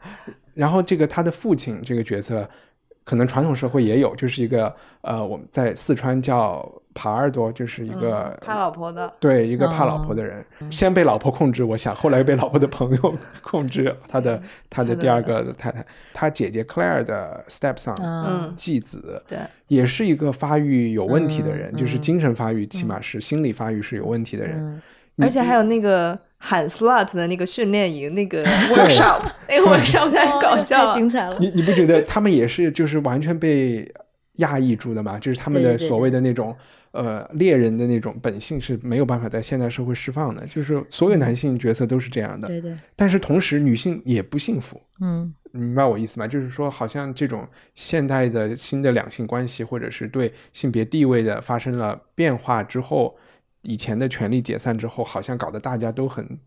然后这个他的父亲这个角色，可能传统社会也有，就是一个呃，我们在四川叫耙耳朵，就是一个、嗯怕老婆的，对一个怕老婆的人，先被老婆控制，我想后来又被老婆的朋友 控制他的他的第二个太太，他姐姐 Claire 的 stepson，嗯。继子，对，也是一个发育有问题的人，就是精神发育，起码是心理发育是有问题的人。你而且还有那个喊 slut 的那个训练营，那个 workshop，那个 workshop 太搞笑了。太。精彩了。你你不觉得他们也是就是完全被压抑住的吗？就是他们的所谓的那种呃猎人的那种本性是没有办法在现代社会释放的，就是所有男性角色都是这样的。对对，但是同时女性也不幸福，嗯，明白我意思吗？就是说，好像这种现代的新的两性关系，或者是对性别地位的发生了变化之后，以前的权力解散之后，好像搞得大家都很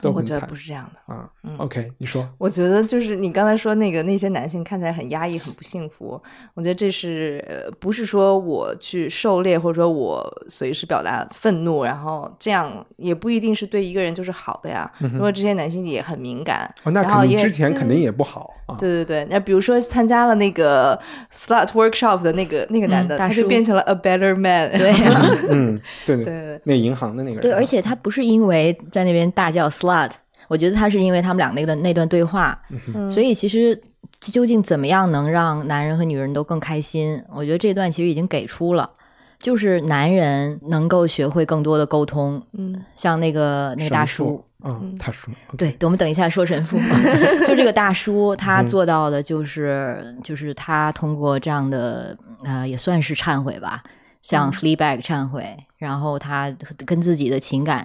都很惨我觉得不是这样的。啊。OK，你说，我觉得就是你刚才说那个那些男性看起来很压抑、很不幸福，我觉得这是呃不是说我去狩猎或者说我随时表达愤怒，然后这样也不一定是对一个人就是好的呀。如果这些男性也很敏感，哦，那然后也肯定之前肯定也不好啊。对对对，那比如说参加了那个 slut workshop 的那个那个男的，嗯他就变成了 a better man。对呀、嗯，对对对对那银行的那个人，对，而且他不是因为在那边大叫 slut，我觉得他是因为他们俩那段那段对话，嗯所以其实究竟怎么样能让男人和女人都更开心？我觉得这段其实已经给出了。就是男人能够学会更多的沟通，嗯，像那个那个大叔，，嗯，大叔，对，我们等一下说神父。就这个大叔，他做到的就是，就是他通过这样的呃，也算是忏悔吧，像 Fleabag 忏悔，然后他跟自己的情感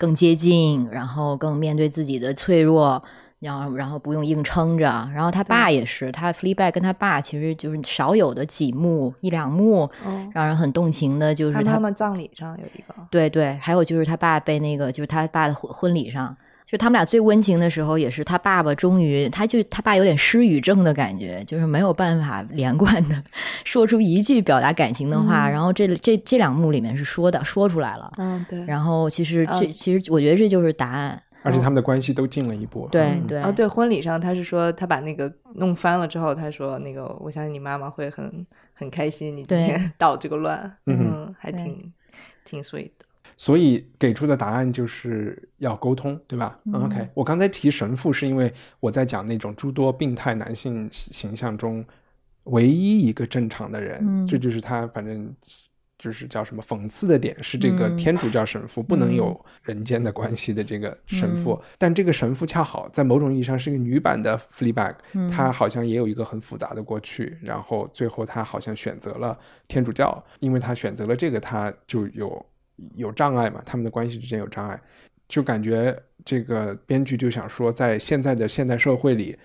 更接近，然后更面对自己的脆弱。然后，然后不用硬撑着。然后他爸也是，他 Fleabag 跟他爸其实就是少有的几幕一两幕，哦，让人很动情的，就是他他妈妈葬礼上有一个，对对，还有就是他爸被那个，就是他爸的婚婚礼上，就他们俩最温情的时候，也是他爸爸终于，他就他爸有点失语症的感觉，就是没有办法连贯的 说出一句表达感情的话。然后这这这两幕里面是说的，说出来了。嗯，对。然后其实这嗯其实我觉得这就是答案。而且他们的关系都进了一步。嗯对对哦，对，婚礼上他是说他把那个弄翻了之后，他说那个我相信你妈妈会很很开心，你今天 捣这个乱，嗯嗯，还挺挺 sweet 的。所以给出的答案就是要沟通，对吧、o k 我刚才提神父是因为我在讲那种诸多病态男性形象中唯一一个正常的人，嗯。这就是他反正就是叫什么讽刺的点是这个嗯。天主教神父、不能有人间的关系的这个神父，但这个神父恰好在某种意义上是一个女版的 Fleabag，、他好像也有一个很复杂的过去，然后最后他好像选择了天主教，因为他选择了这个，他就有有障碍嘛，他们的关系之间有障碍，就感觉这个编剧就想说，在现在的现代社会里，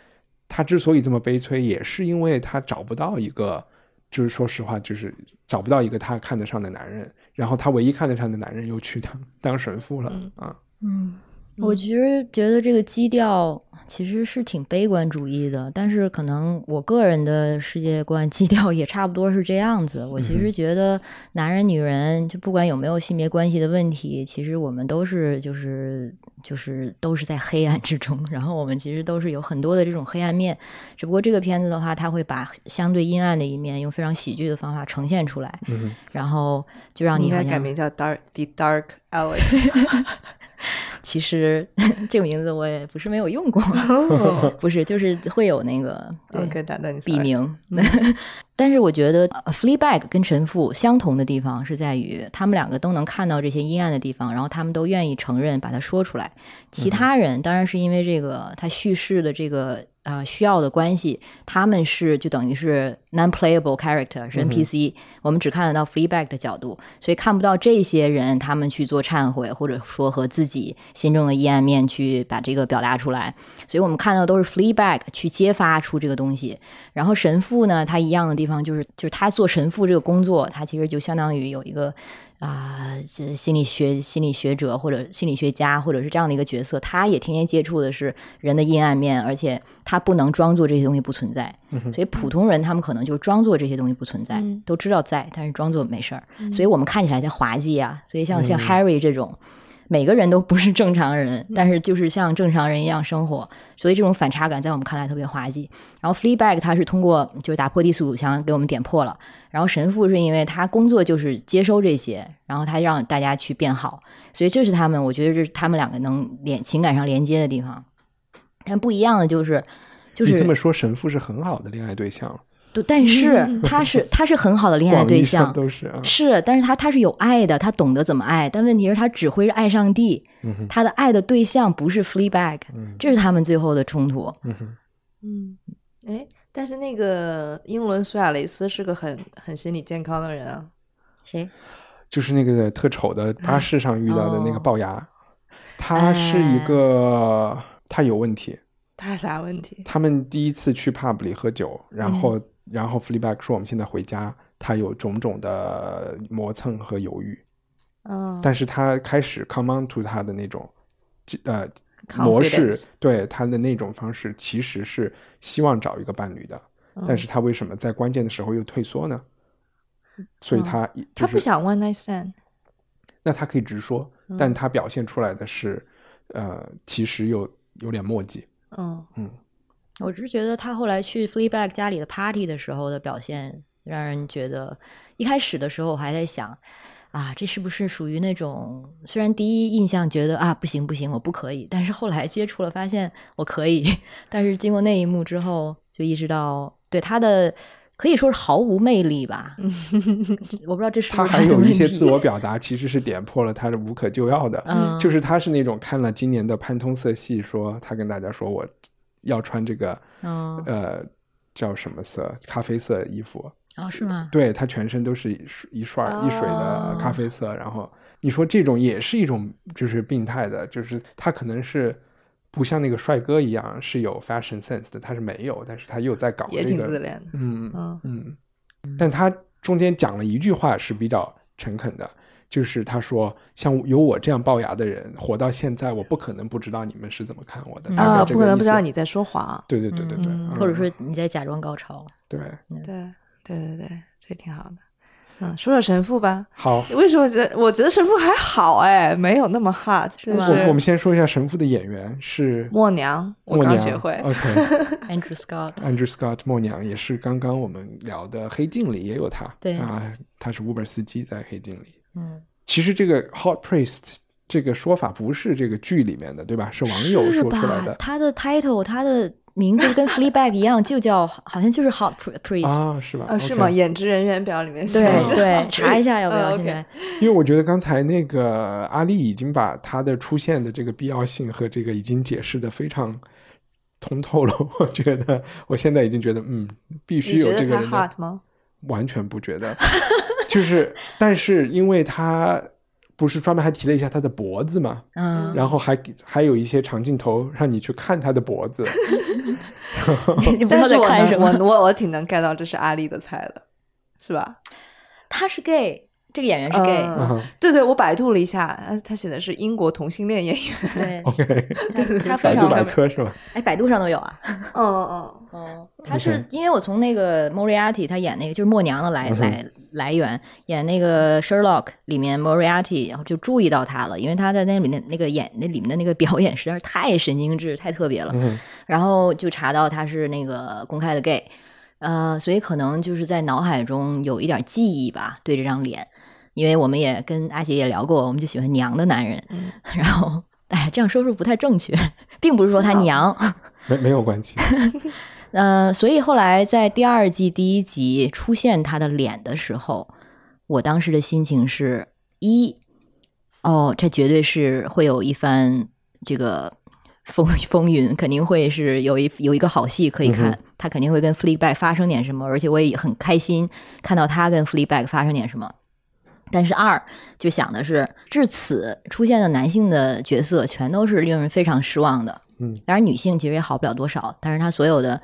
他之所以这么悲催，也是因为他找不到一个，就是说实话，就是找不到一个他看得上的男人，然后他唯一看得上的男人又去当当神父了、啊。嗯，我其实觉得这个基调其实是挺悲观主义的，但是可能我个人的世界观基调也差不多是这样子。我其实觉得男人女人就不管有没有性别关系的问题，其实我们都是就是就是都是在黑暗之中，然后我们其实都是有很多的这种黑暗面，只不过这个片子的话，它会把相对阴暗的一面用非常喜剧的方法呈现出来，嗯然后就让你应该改名叫 Dark The Dark Alex。其实 这个名字我也不是没有用过，不是，就是会有那个对 OK，打断你笔名。但是我觉得呃 Fleabag 跟神父相同的地方是在于，他们两个都能看到这些阴暗的地方，然后他们都愿意承认，把它说出来。其他人当然是因为这个他叙事的这个呃需要的关系，他们是就等于是 non-playable character 是 NPC，、我们只看得到 Fleabag 的角度，所以看不到这些人他们去做忏悔，或者说和自己心中的阴暗面去把这个表达出来。所以我们看到都是 Fleabag 去揭发出这个东西。然后神父呢，他一样的地方就是，就是他做神父这个工作，他其实就相当于有一个啊、这心理学心理学者或者心理学家，或者是这样的一个角色，他也天天接触的是人的阴暗面，而且他不能装作这些东西不存在。所以普通人他们可能就装作这些东西不存在，都知道在，但是装作没事儿。所以我们看起来才滑稽啊。所以像像 Harry 这种。每个人都不是正常人，但是就是像正常人一样生活，所以这种反差感在我们看来特别滑稽。然后 Fleabag 他是通过就是打破第四堵墙给我们点破了，然后神父是因为他工作就是接收这些，然后他让大家去变好，所以这是他们我觉得这是他们两个能连情感上连接的地方。但不一样的就是，就是你这么说，神父是很好的恋爱对象。了，对，但是他是他是很好的恋爱 对象，都是啊。是，但是他他是有爱的，他懂得怎么爱，但问题是，他只会是爱上帝，嗯他的爱的对象不是 Fleabag，、这是他们最后的冲突。嗯，哎，但是那个英伦苏亚雷斯是个很很心理健康的人啊。谁？就是那个特丑的巴士 上遇到的那个哦龅牙，他是一个他有问题。他啥问题？他们第一次去 pub 里喝酒，然后、然后 Fleabag 说我们现在回家，他有种种的磨蹭和犹豫，嗯，但是他开始 come on to 他的那种呃模式对他的那种方式，其实是希望找一个伴侣的，但是他为什么在关键的时候又退缩呢？所以他、就是、他不想 one night stand。那他可以直说，但他表现出来的是，呃，其实又有点墨迹。嗯我只是觉得他后来去 Fleabag 家里的 party 的时候的表现，让人觉得一开始的时候我还在想。啊，这是不是属于那种虽然第一印象觉得啊不行不行我不可以，但是后来接触了发现我可以，但是经过那一幕之后就意识到，对他的可以说是毫无魅力吧。我不知道这是是他还有一些自我表达，其实是点破了他的无可救药的。嗯就是他是那种看了今年的潘通色系，说他跟大家说我要穿这个，嗯呃，叫什么色？咖啡色衣服。哦是吗？对他全身都是一一刷一水的哦咖啡色，然后你说这种也是一种就是病态的，就是他可能是不像那个帅哥一样是有 fashion sense 的，他是没有，但是他又在搞也这个，挺自恋的。嗯嗯嗯，但他中间讲了一句话是比较诚恳的，就是他说，像有我这样龅牙的人活到现在，我不可能不知道你们是怎么看我的。啊，这不可能不知道你在说谎。对对对对对，或者说你在假装高潮。对，对对对对，这挺好的。嗯，说说神父吧。好。为什么觉得我觉得神父还好哎，没有那么 hot，就是吗我我们先说一下神父的演员是默娘，我刚学会。OK，Andrew Scott，Andrew Scott，Scott 默娘也是刚刚我们聊的《黑镜》里也有他，对啊，他是 Uber 司机在《黑镜》里。嗯，其实这个 hot priest 这个说法不是这个剧里面的，对吧？是网友说出来的？他的 title，他的名字跟 Fleabag 一样，就叫好像就是 Hot Pri- Priest。啊，是吧？啊，是吗？演职人员表里面写对对 查一下有没有？嗯现在 OK 因为我觉得刚才那个阿丽已经把他的出现的这个必要性和这个已经解释的非常通透了。我觉得我现在已经觉得，嗯，必须有这个 hot 吗？完全不觉得，就是，但是因为他不是专门还提了一下他的脖子嘛，嗯，然后还还有一些长镜头让你去看他的脖子，你不知道在但是我看什么。我我我挺能 get 到这是阿丽的菜的，是吧？他是 gay，这个演员是 gay，对对，我百度了一下，呃他写的是英国同性恋演员。对，，OK，他非常百度百科是吧？哎，百度上都有啊。哦哦 哦，他是因为我从那个 Moriarty 他演那个就是默娘的来来来源，演那个 Sherlock 里面 Moriarty，然后就注意到他了，因为他在那里面那个演那里面的那个表演实在是太神经质、太特别了，嗯然后就查到他是那个公开的 gay，呃，所以可能就是在脑海中有一点记忆吧，对这张脸，因为我们也跟阿杰也聊过，我们就喜欢娘的男人，嗯 然后哎，这样说是不是不太正确，并不是说他娘。没没有关系，呃，所以后来在第二季第一集出现他的脸的时候，我当时的心情是一，哦，这绝对是会有一番这个风风云，肯定会是有一有一个好戏可以看，他肯定会跟 Fleabag 发生点什么，而且我也很开心看到他跟 Fleabag 发生点什么。但是二就想的是，至此出现的男性的角色全都是令人非常失望的。嗯，当然女性其实也好不了多少，但是他所有的，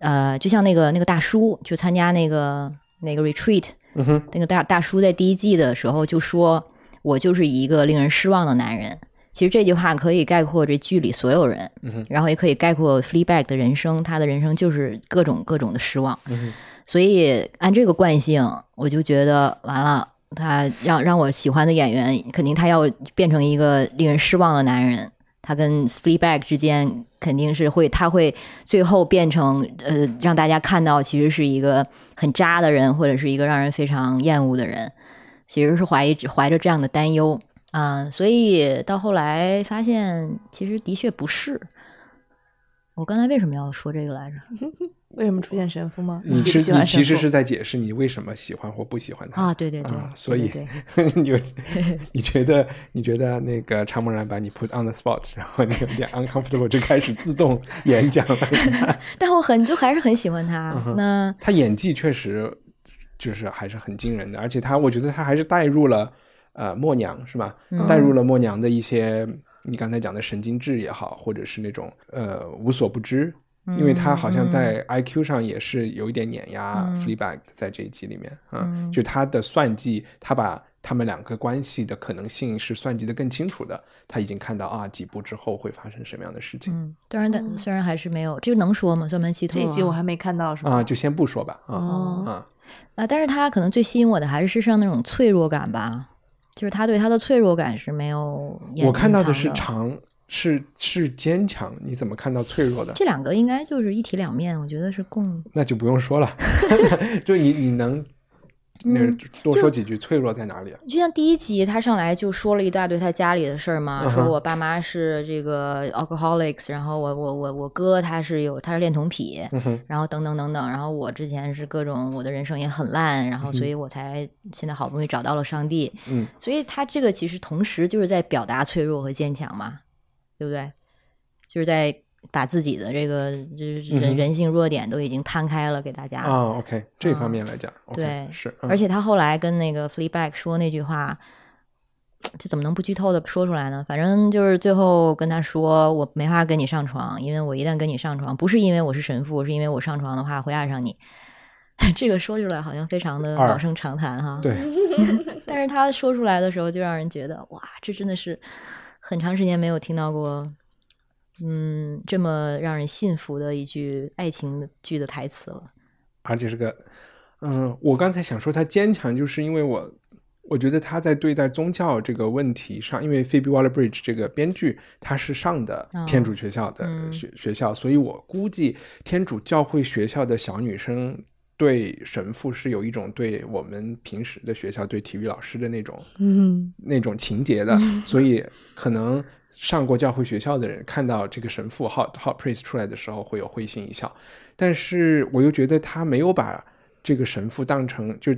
呃，就像那个那个大叔去参加那个那个 retreat，嗯哼，那个大大叔在第一季的时候就说：“我就是一个令人失望的男人。”其实这句话可以概括这剧里所有人，嗯然后也可以概括 Fleabag 的人生，他的人生就是各种各种的失望。嗯所以按这个惯性，我就觉得完了，他让让我喜欢的演员，肯定他要变成一个令人失望的男人。他跟 Fleabag 之间肯定是会，他会最后变成呃，让大家看到其实是一个很渣的人，或者是一个让人非常厌恶的人。其实是怀疑怀着这样的担忧啊、所以到后来发现，其实的确不是。我刚才为什么要说这个来着？为什么出现神父吗？你其实你其实是在解释你为什么喜欢或不喜欢他啊，对对对，啊所以对 对对你你觉得你觉得那个常梦然把你 put on the spot，然后你有点 uncomfortable 就开始自动演讲了。但我很就还是很喜欢他。嗯那他演技确实就是还是很惊人的，而且他我觉得他还是带入了呃默娘是吧？嗯带入了默娘的一些你刚才讲的神经质也好，或者是那种呃无所不知。因为他好像在 IQ 上也是有一点碾压嗯 Fleabag 在这一集里面，啊嗯就他的算计，他把他们两个关系的可能性是算计的更清楚的，他已经看到啊几步之后会发生什么样的事情、嗯，当然，但虽然还是没有，这个能说吗？专门系统这啊一集我还没看到，是吧？啊，就先不说吧，啊、哦啊，啊，但是他可能最吸引我的还是身上那种脆弱感吧，就是他对他的脆弱感是没有我看到的是长，是是坚强，你怎么看到脆弱的？这两个应该就是一体两面，我觉得是共那就不用说了 就你你能那嗯多说几句脆弱在哪里啊？就像第一集他上来就说了一大堆他家里的事儿嘛，嗯说我爸妈是这个 alcoholics，然后我我我我哥他是有他是恋童癖，嗯，然后等等等等，然后我之前是各种我的人生也很烂，然后所以我才现在好不容易找到了上帝，嗯，所以他这个其实同时就是在表达脆弱和坚强嘛，对不对？就是在把自己的这个就是人、嗯人性弱点都已经摊开了给大家，啊，OK，这方面来讲对，是，嗯而且他后来跟那个 Fleabag 说那句话，这怎么能不剧透的说出来呢？反正就是最后跟他说，我没法跟你上床，因为我一旦跟你上床，不是因为我是神父，是因为我上床的话会爱上你。这个说出来好像非常的老生常谈哈。对，但是他说出来的时候，就让人觉得哇，这真的是很长时间没有听到过，嗯，这么让人信服的一句爱情剧的台词了。而且是个，嗯，我刚才想说他坚强，就是因为我我觉得他在对待宗教这个问题上，因为 Phoebe Waller-Bridge 这个编剧他是上的哦天主学校的嗯学、学校，所以我估计天主教会学校的小女生。对神父是有一种对我们平时的学校对体育老师的那种嗯那种情节的，所以可能上过教会学校的人看到这个神父 hot hot priest 出来的时候会有会心一笑，但是我又觉得他没有把这个神父当成就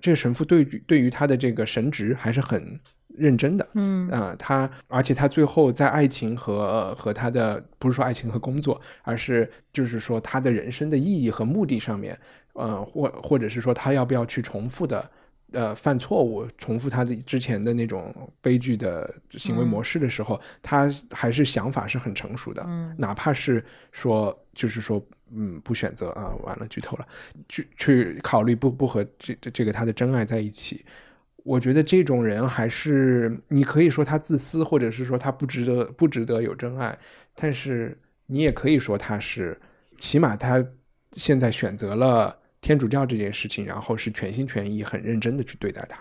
这个神父对于对于他的这个神职还是很认真的，嗯啊、他而且他最后在爱情和和他的不是说爱情和工作，而是就是说他的人生的意义和目的上面，呃，或或者是说他要不要去重复的。呃，犯错误，重复他的之前的那种悲剧的行为模式的时候，他还是想法是很成熟的，嗯。哪怕是说，就是说，嗯，不选择啊，完了剧透了，去去考虑不不和这这这个他的真爱在一起，我觉得这种人还是你可以说他自私，或者是说他不值得不值得有真爱，但是你也可以说他是，起码他现在选择了天主教这件事情，然后是全心全意、很认真的去对待他。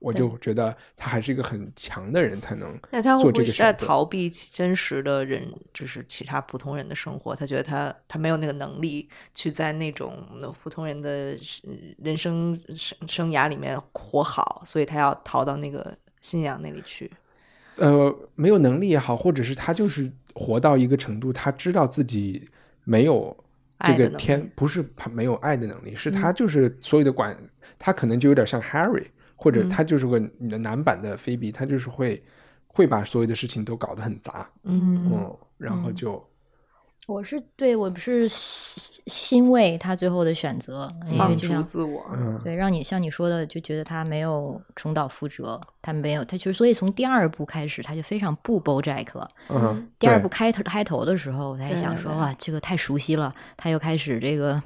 我就觉得他还是一个很强的人才能那他会做不会是在这个选择。逃避真实的人，就是其他普通人的生活？他觉得他他没有那个能力去在那种普通人的人生生生涯里面活好，所以他要逃到那个信仰那里去。呃，没有能力也好，或者是他就是活到一个程度，他知道自己没有这个天，不是他没有爱的能力，是他就是所有的管，他可能就有点像 Harry，或嗯。者他就是个男版的菲比，他就是会会把所有的事情都搞得很杂，嗯。嗯，然后就我是对我不是欣欣慰他最后的选择，因为就像自我。嗯对，让你像你说的，就觉得他没有重蹈覆辙，他没有，他就是所以从第二部开始，他就非常不 BoJack 了。嗯，第二部开头开头的时候，我才想说哇，这个太熟悉了。他又开始这个，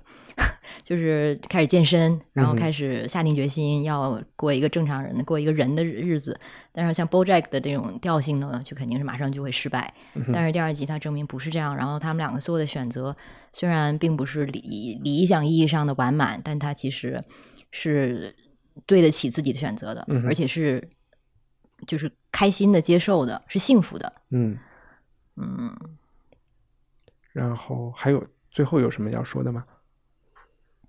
就是开始健身，然后开始下定决心要过一个正常人的、过一个人的日子。但是像 BoJack 的这种调性呢，就肯定是马上就会失败。嗯但是第二集他证明不是这样，然后他们两个做的选择虽然并不是理理想意义上的完满，但他其实是对得起自己的选择的，嗯而且是就是开心的接受的，是幸福的。嗯，嗯，然后还有最后有什么要说的吗？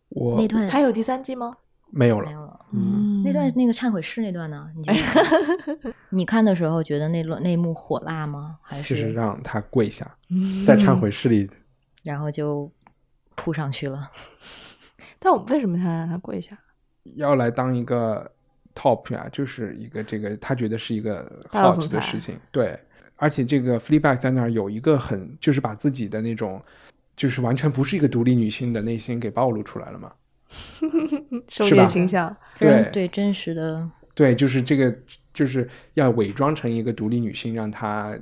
我那段还有第三季吗？没有了，没有了。嗯那段那个忏悔室那段呢？你觉得 你看的时候觉得那段那一幕火辣吗？还是就是是让他跪下，在忏悔室里 然后就扑上去了？但我为什么他让他跪下？要来当一个 top 呀，就是一个这个他觉得是一个 hot 的事情，对，而且这个 Fleabag 在那儿有一个很就是把自己的那种就是完全不是一个独立女性的内心给暴露出来了嘛，受 是吧？虐倾向。对。对真实的，对，就是这个就是要伪装成一个独立女性，让她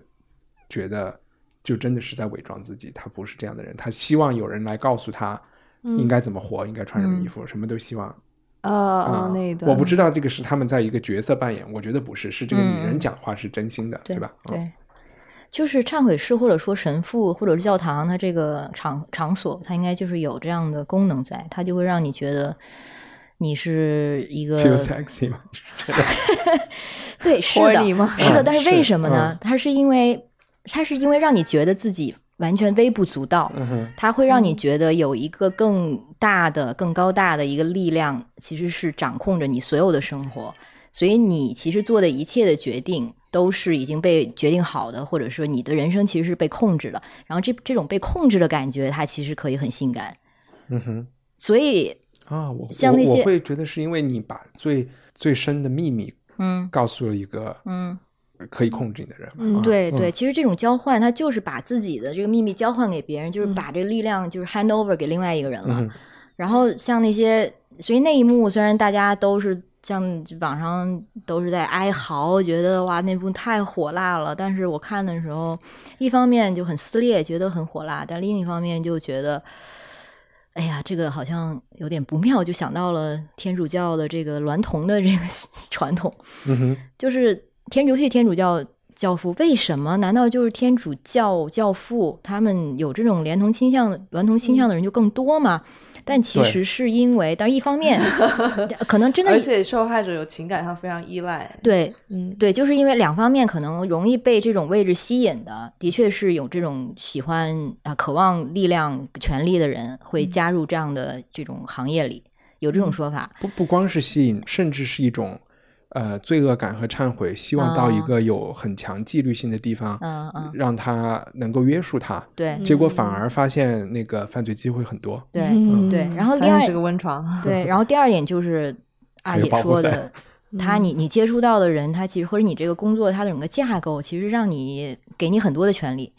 觉得就真的是在伪装自己，她不是这样的人，她希望有人来告诉她应该怎么活，应该穿什么衣服，什么都希望。呃啊呃，那一段。我不知道这个是他们在一个角色扮演，我觉得不是，是这个女人嗯讲话是真心的，对吧？嗯对，就是忏悔室或者说神父或者是教堂，它这个场场所，它应该就是有这样的功能在，它就会让你觉得你是一个，feel sexy 吗，对，是的，吗？是的，嗯但是为什么呢？嗯。它是因为它是因为让你觉得自己完全微不足道，嗯，它会让你觉得有一个更大的、更高大的一个力量，其实是掌控着你所有的生活，所以你其实做的一切的决定都是已经被决定好的，或者说你的人生其实是被控制的。然后这这种被控制的感觉，它其实可以很性感。嗯哼，所以，啊，像那些我会觉得是因为你把最最深的秘密嗯告诉了一个嗯。可以控制你的人嘛，嗯啊对对，其实这种交换，他就是把自己的这个秘密交换给别人，就是把这个力量就是 hand over 给另外一个人了。嗯然后像那些，所以那一幕虽然大家都是像网上都是在哀嚎，觉得哇那部太火辣了，但是我看的时候，一方面就很撕裂，觉得很火辣，但另一方面就觉得。哎呀，这个好像有点不妙，就想到了天主教的这个娈童的这个 传统，就是天尤其是天主教教父，为什么？难道就是天主教教父他们有这种连同倾向的、娈童倾向的人就更多吗？但其实是因为，但一方面 可能真的而且受害者有情感上非常依赖。对嗯，对，就是因为两方面可能容易被这种位置吸引的，的确是有这种喜欢啊、渴望力量、权力的人会加入这样的这种行业里，有这种说法。不不光是吸引，甚至是一种呃罪恶感和忏悔，希望到一啊个有很强纪律性的地方，嗯嗯，让他能够约束他。对结果反而发现那个犯罪机会很多。对嗯对。然后第二是个温床。对，然后第二点就是阿还有姐保护伞说的，他你你接触到的人，他其实或者你这个工作它的整个架构，其实让你给你很多的权利。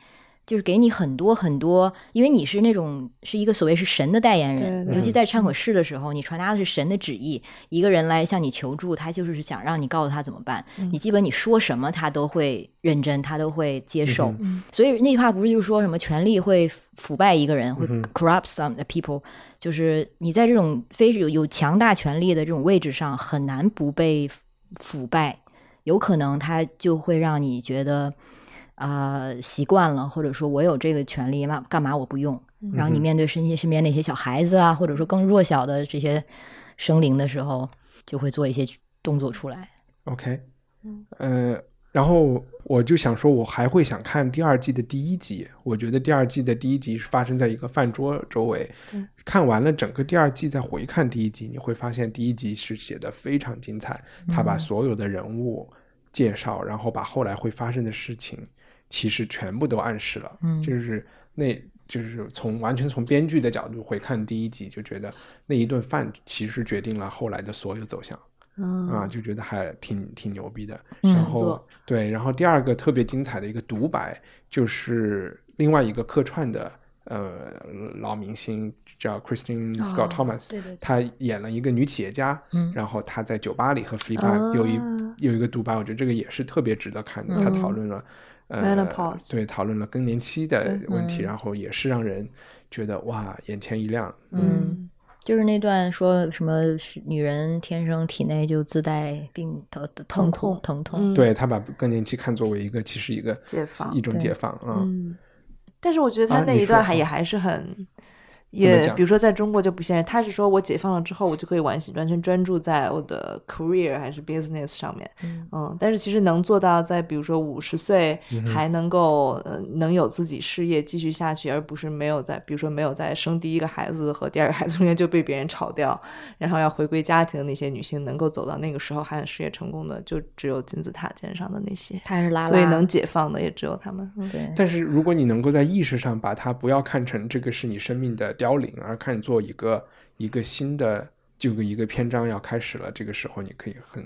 就是给你很多很多，因为你是那种是一个所谓是神的代言人，尤其在忏悔室的时候，你传达的是神的旨意，一个人来向你求助，他就是想让你告诉他怎么办。你基本你说什么，他都会认真，他都会接受。所以那句话不是就是说什么权力会腐腐败一个人，会 corrupt some people，就是你在这种非有有强大权力的这种位置上，很难不被腐败，有可能他就会让你觉得。啊，习惯了，或者说我有这个权利，嘛干嘛我不用？然后你面对身边身边那些小孩子啊，或者说更弱小的这些生灵的时候，就会做一些动作出来。OK，呃，然后我就想说，我还会想看第二季的第一集。我觉得第二季的第一集是发生在一个饭桌周围。看完了整个第二季，再回看第一集，你会发现第一集是写的非常精彩。他把所有的人物介绍，然后把后来会发生的事情，其实全部都暗示了。嗯就是那。就是从完全从编剧的角度回看第一集，就觉得那一顿饭其实决定了后来的所有走向。嗯啊，就觉得还挺挺牛逼的。嗯然后做对，然后第二个特别精彩的一个独白，就是另外一个客串的呃老明星叫 Christine Scott Thomas，、对对对她演了一个女企业家，嗯然后她在酒吧里和 f l i p 有一、啊有一个独白，我觉得这个也是特别值得看的。嗯她讨论了。呃 Menopause，对，讨论了更年期的问题，嗯。然后也是让人觉得哇，眼前一亮。嗯，就是那段说什么女人天生体内就自带病疼疼痛痛疼痛，嗯。对他把更年期看作为一个其实一个解放一种解放啊。嗯，但是我觉得他啊那一段还也还是很，也比如说在中国就不现实。他是说我解放了之后，我就可以完完全专注在我的 career 还是 business 上面，嗯但是其实能做到在比如说五十岁嗯还能够呃能有自己事业继续下去，而不是没有在比如说没有在生第一个孩子和第二个孩子中间就被别人炒掉，然后要回归家庭的那些女性，能够走到那个时候还事业成功的，就只有金字塔尖上的那些。他是拉拉，所以能解放的也只有他们。嗯对但是如果你能够在意识上把它不要看成这个是你生命的凋零，而看作一个一个新的就一个篇章要开始了，这个时候你可以很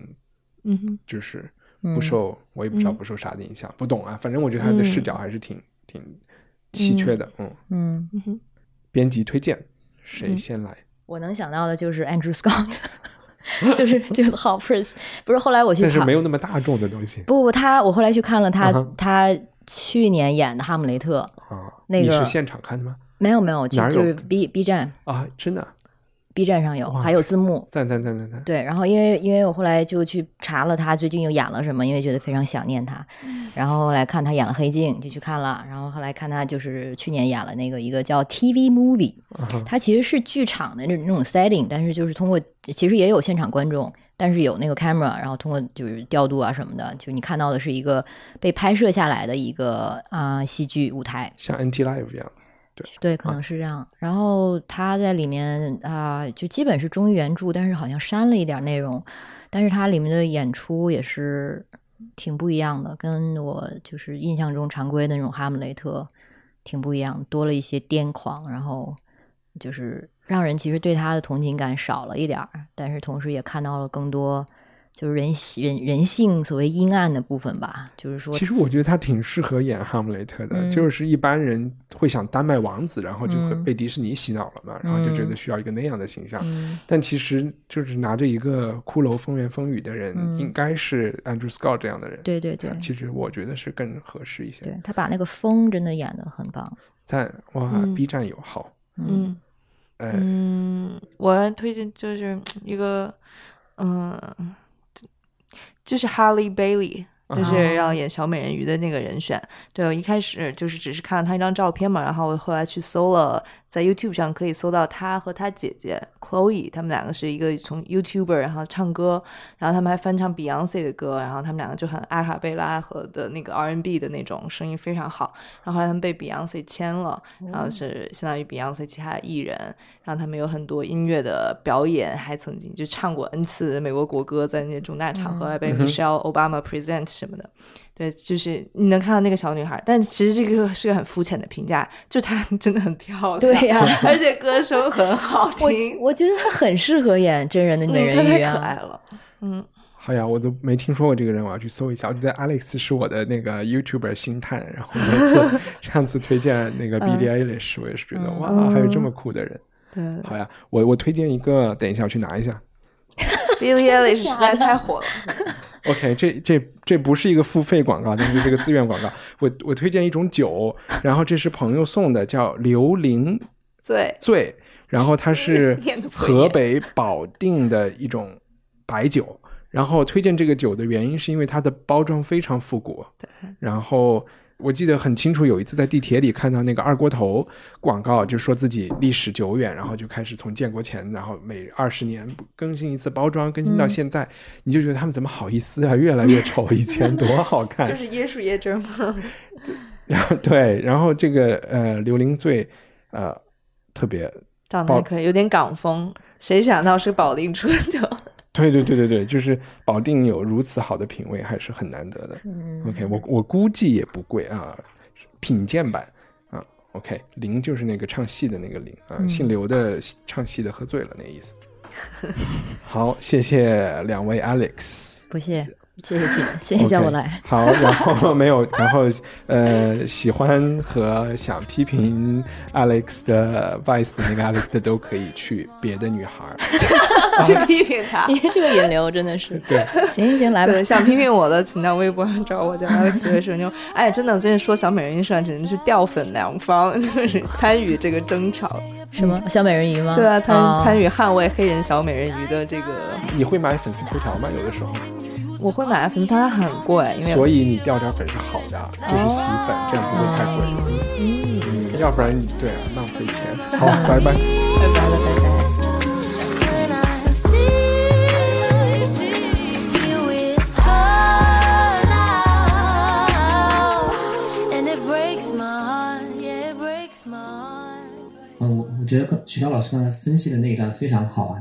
嗯。就是嗯不受、我也不知道嗯不受啥的影响，不懂啊，反正我觉得他的视角还是挺、挺稀缺的。嗯，嗯，嗯，编辑推荐谁先来？我能想到的就是 Andrew Scott，就是就是 Hoppers，不是后来我去但是没有那么大众的东西不不，他我后来去看了他、他去年演的《哈姆雷特》，啊。那个你是现场看的吗？没有没有，就哪有？就是 B B 站。啊，真的，B 站上有，还有字幕。赞赞赞赞赞！对，然后因为因为我后来就去查了他最近又演了什么，因为觉得非常想念他，然后后来看他演了《黑镜》，就去看了，然后后来看他就是去年演了那个一个叫 TV Movie，它其实是剧场的那那种 setting，但是就是通过其实也有现场观众，但是有那个 camera，然后通过就是调度啊什么的，就你看到的是一个被拍摄下来的一个啊、戏剧舞台，像 NT Live 一样，对对，可能是这样。然后他在里面啊、就基本是忠于原著，但是好像删了一点内容。但是它里面的演出也是挺不一样的，跟我就是印象中常规的那种哈姆雷特挺不一样，多了一些癫狂，然后就是让人其实对他的同情感少了一点儿，但是同时也看到了更多。就是人人人性所谓阴暗的部分吧，就是说，其实我觉得他挺适合演哈姆雷特的，嗯就是一般人会想丹麦王子，然后就会嗯被迪士尼洗脑了嘛，然后就觉得需要一个那样的形象。嗯但其实就是拿着一个骷髅风言风语的人，嗯应该是 Andrew Scott 这样的人。对对对其实我觉得是更合适一些。对他把那个风真的演的很棒，赞哇、嗯 b 站有好。嗯哎，嗯，我推荐就是一个，嗯，就是 Harley Bailey，就是要演小美人鱼的那个人选。对我一开始就是只是看了他一张照片嘛，然后我后来去搜了，在 YouTube 上可以搜到他和他姐姐 Chloe，他们两个是一个从 YouTuber，然后唱歌，然后他们还翻唱 Beyonce 的歌，然后他们两个就很阿卡贝拉和的那个 R&B 的那种声音非常好。然后后来他们被 Beyonce 签了，然后是相当于 Beyonce 其他的艺人，然后他们有很多音乐的表演，还曾经就唱过 N 次美国国歌，在那些重大场合还被 Michelle Obama present 什么的。对，就是你能看到那个小女孩，但其实这个是个很肤浅的评价，就她真的很漂亮，对呀而且歌声很好听，我觉得她很适合演真人的美嗯人太可爱啊。了。嗯，好呀，我都没听说过这个人，我要去搜一下。我觉得 Alex 是我的那个 YouTuber 星探，然后每次 上次推荐那个 Billie Eilish，我也是觉得哇，还有这么酷的人。对好呀，我我推荐一个，等一下我去拿一下。Billie Eilish 实在 太火了。OK，这这这不是一个付费广告，但是这个自愿广告。我我推荐一种酒，然后这是朋友送的，叫刘伶醉，醉，然后它 是河北保定的一种白酒。然后推荐这个酒的原因是因为它的包装非常复古。然后我记得很清楚，有一次在地铁里看到那个二锅头广告，就说自己历史久远，然后就开始从建国前，然后每二十年更新一次包装，更新嗯到现在，你就觉得他们怎么好意思啊，越来越丑，以前多好看。就是椰树椰汁嘛。然后对，然后这个呃刘伶醉，呃特别长得还可以，有点港风。谁想到是保定春的酒？对对对对对，就是保定有如此好的品味，还是很难得的。OK，我我估计也不贵啊，品鉴版啊。OK，林就是那个唱戏的那个林啊，姓刘的唱戏的喝醉了那意思。好，谢谢两位 Alex。不谢，谢谢姐，谢谢叫我来。好，然后没有，然后呃，喜欢和想批评 Alex 的 Vice 的那个 Alex 的都可以去别的女孩儿。去批评他。你这个引流真的是 对，行行行，来吧，。想批评我的，请到微博上找我，叫 Alex 魏水牛。哎，真的，最近说小美人鱼上简直是掉粉两方，就是参与这个争吵。什么小美人鱼吗？对啊，参、哦参与捍卫黑人小美人鱼的这个，你会买粉丝头条吗？有的时候，我会买粉丝团，它很贵，因为所以你掉点粉是好的，就是洗粉，这样不会太贵。嗯，要不然你对啊，浪费钱。好，拜拜。拜拜了，拜拜。When I see, see you with her now, and it breaks my heart, yeah, it breaks my heart. 嗯，我我觉得刚徐涛老师刚才分析的那一段非常好啊，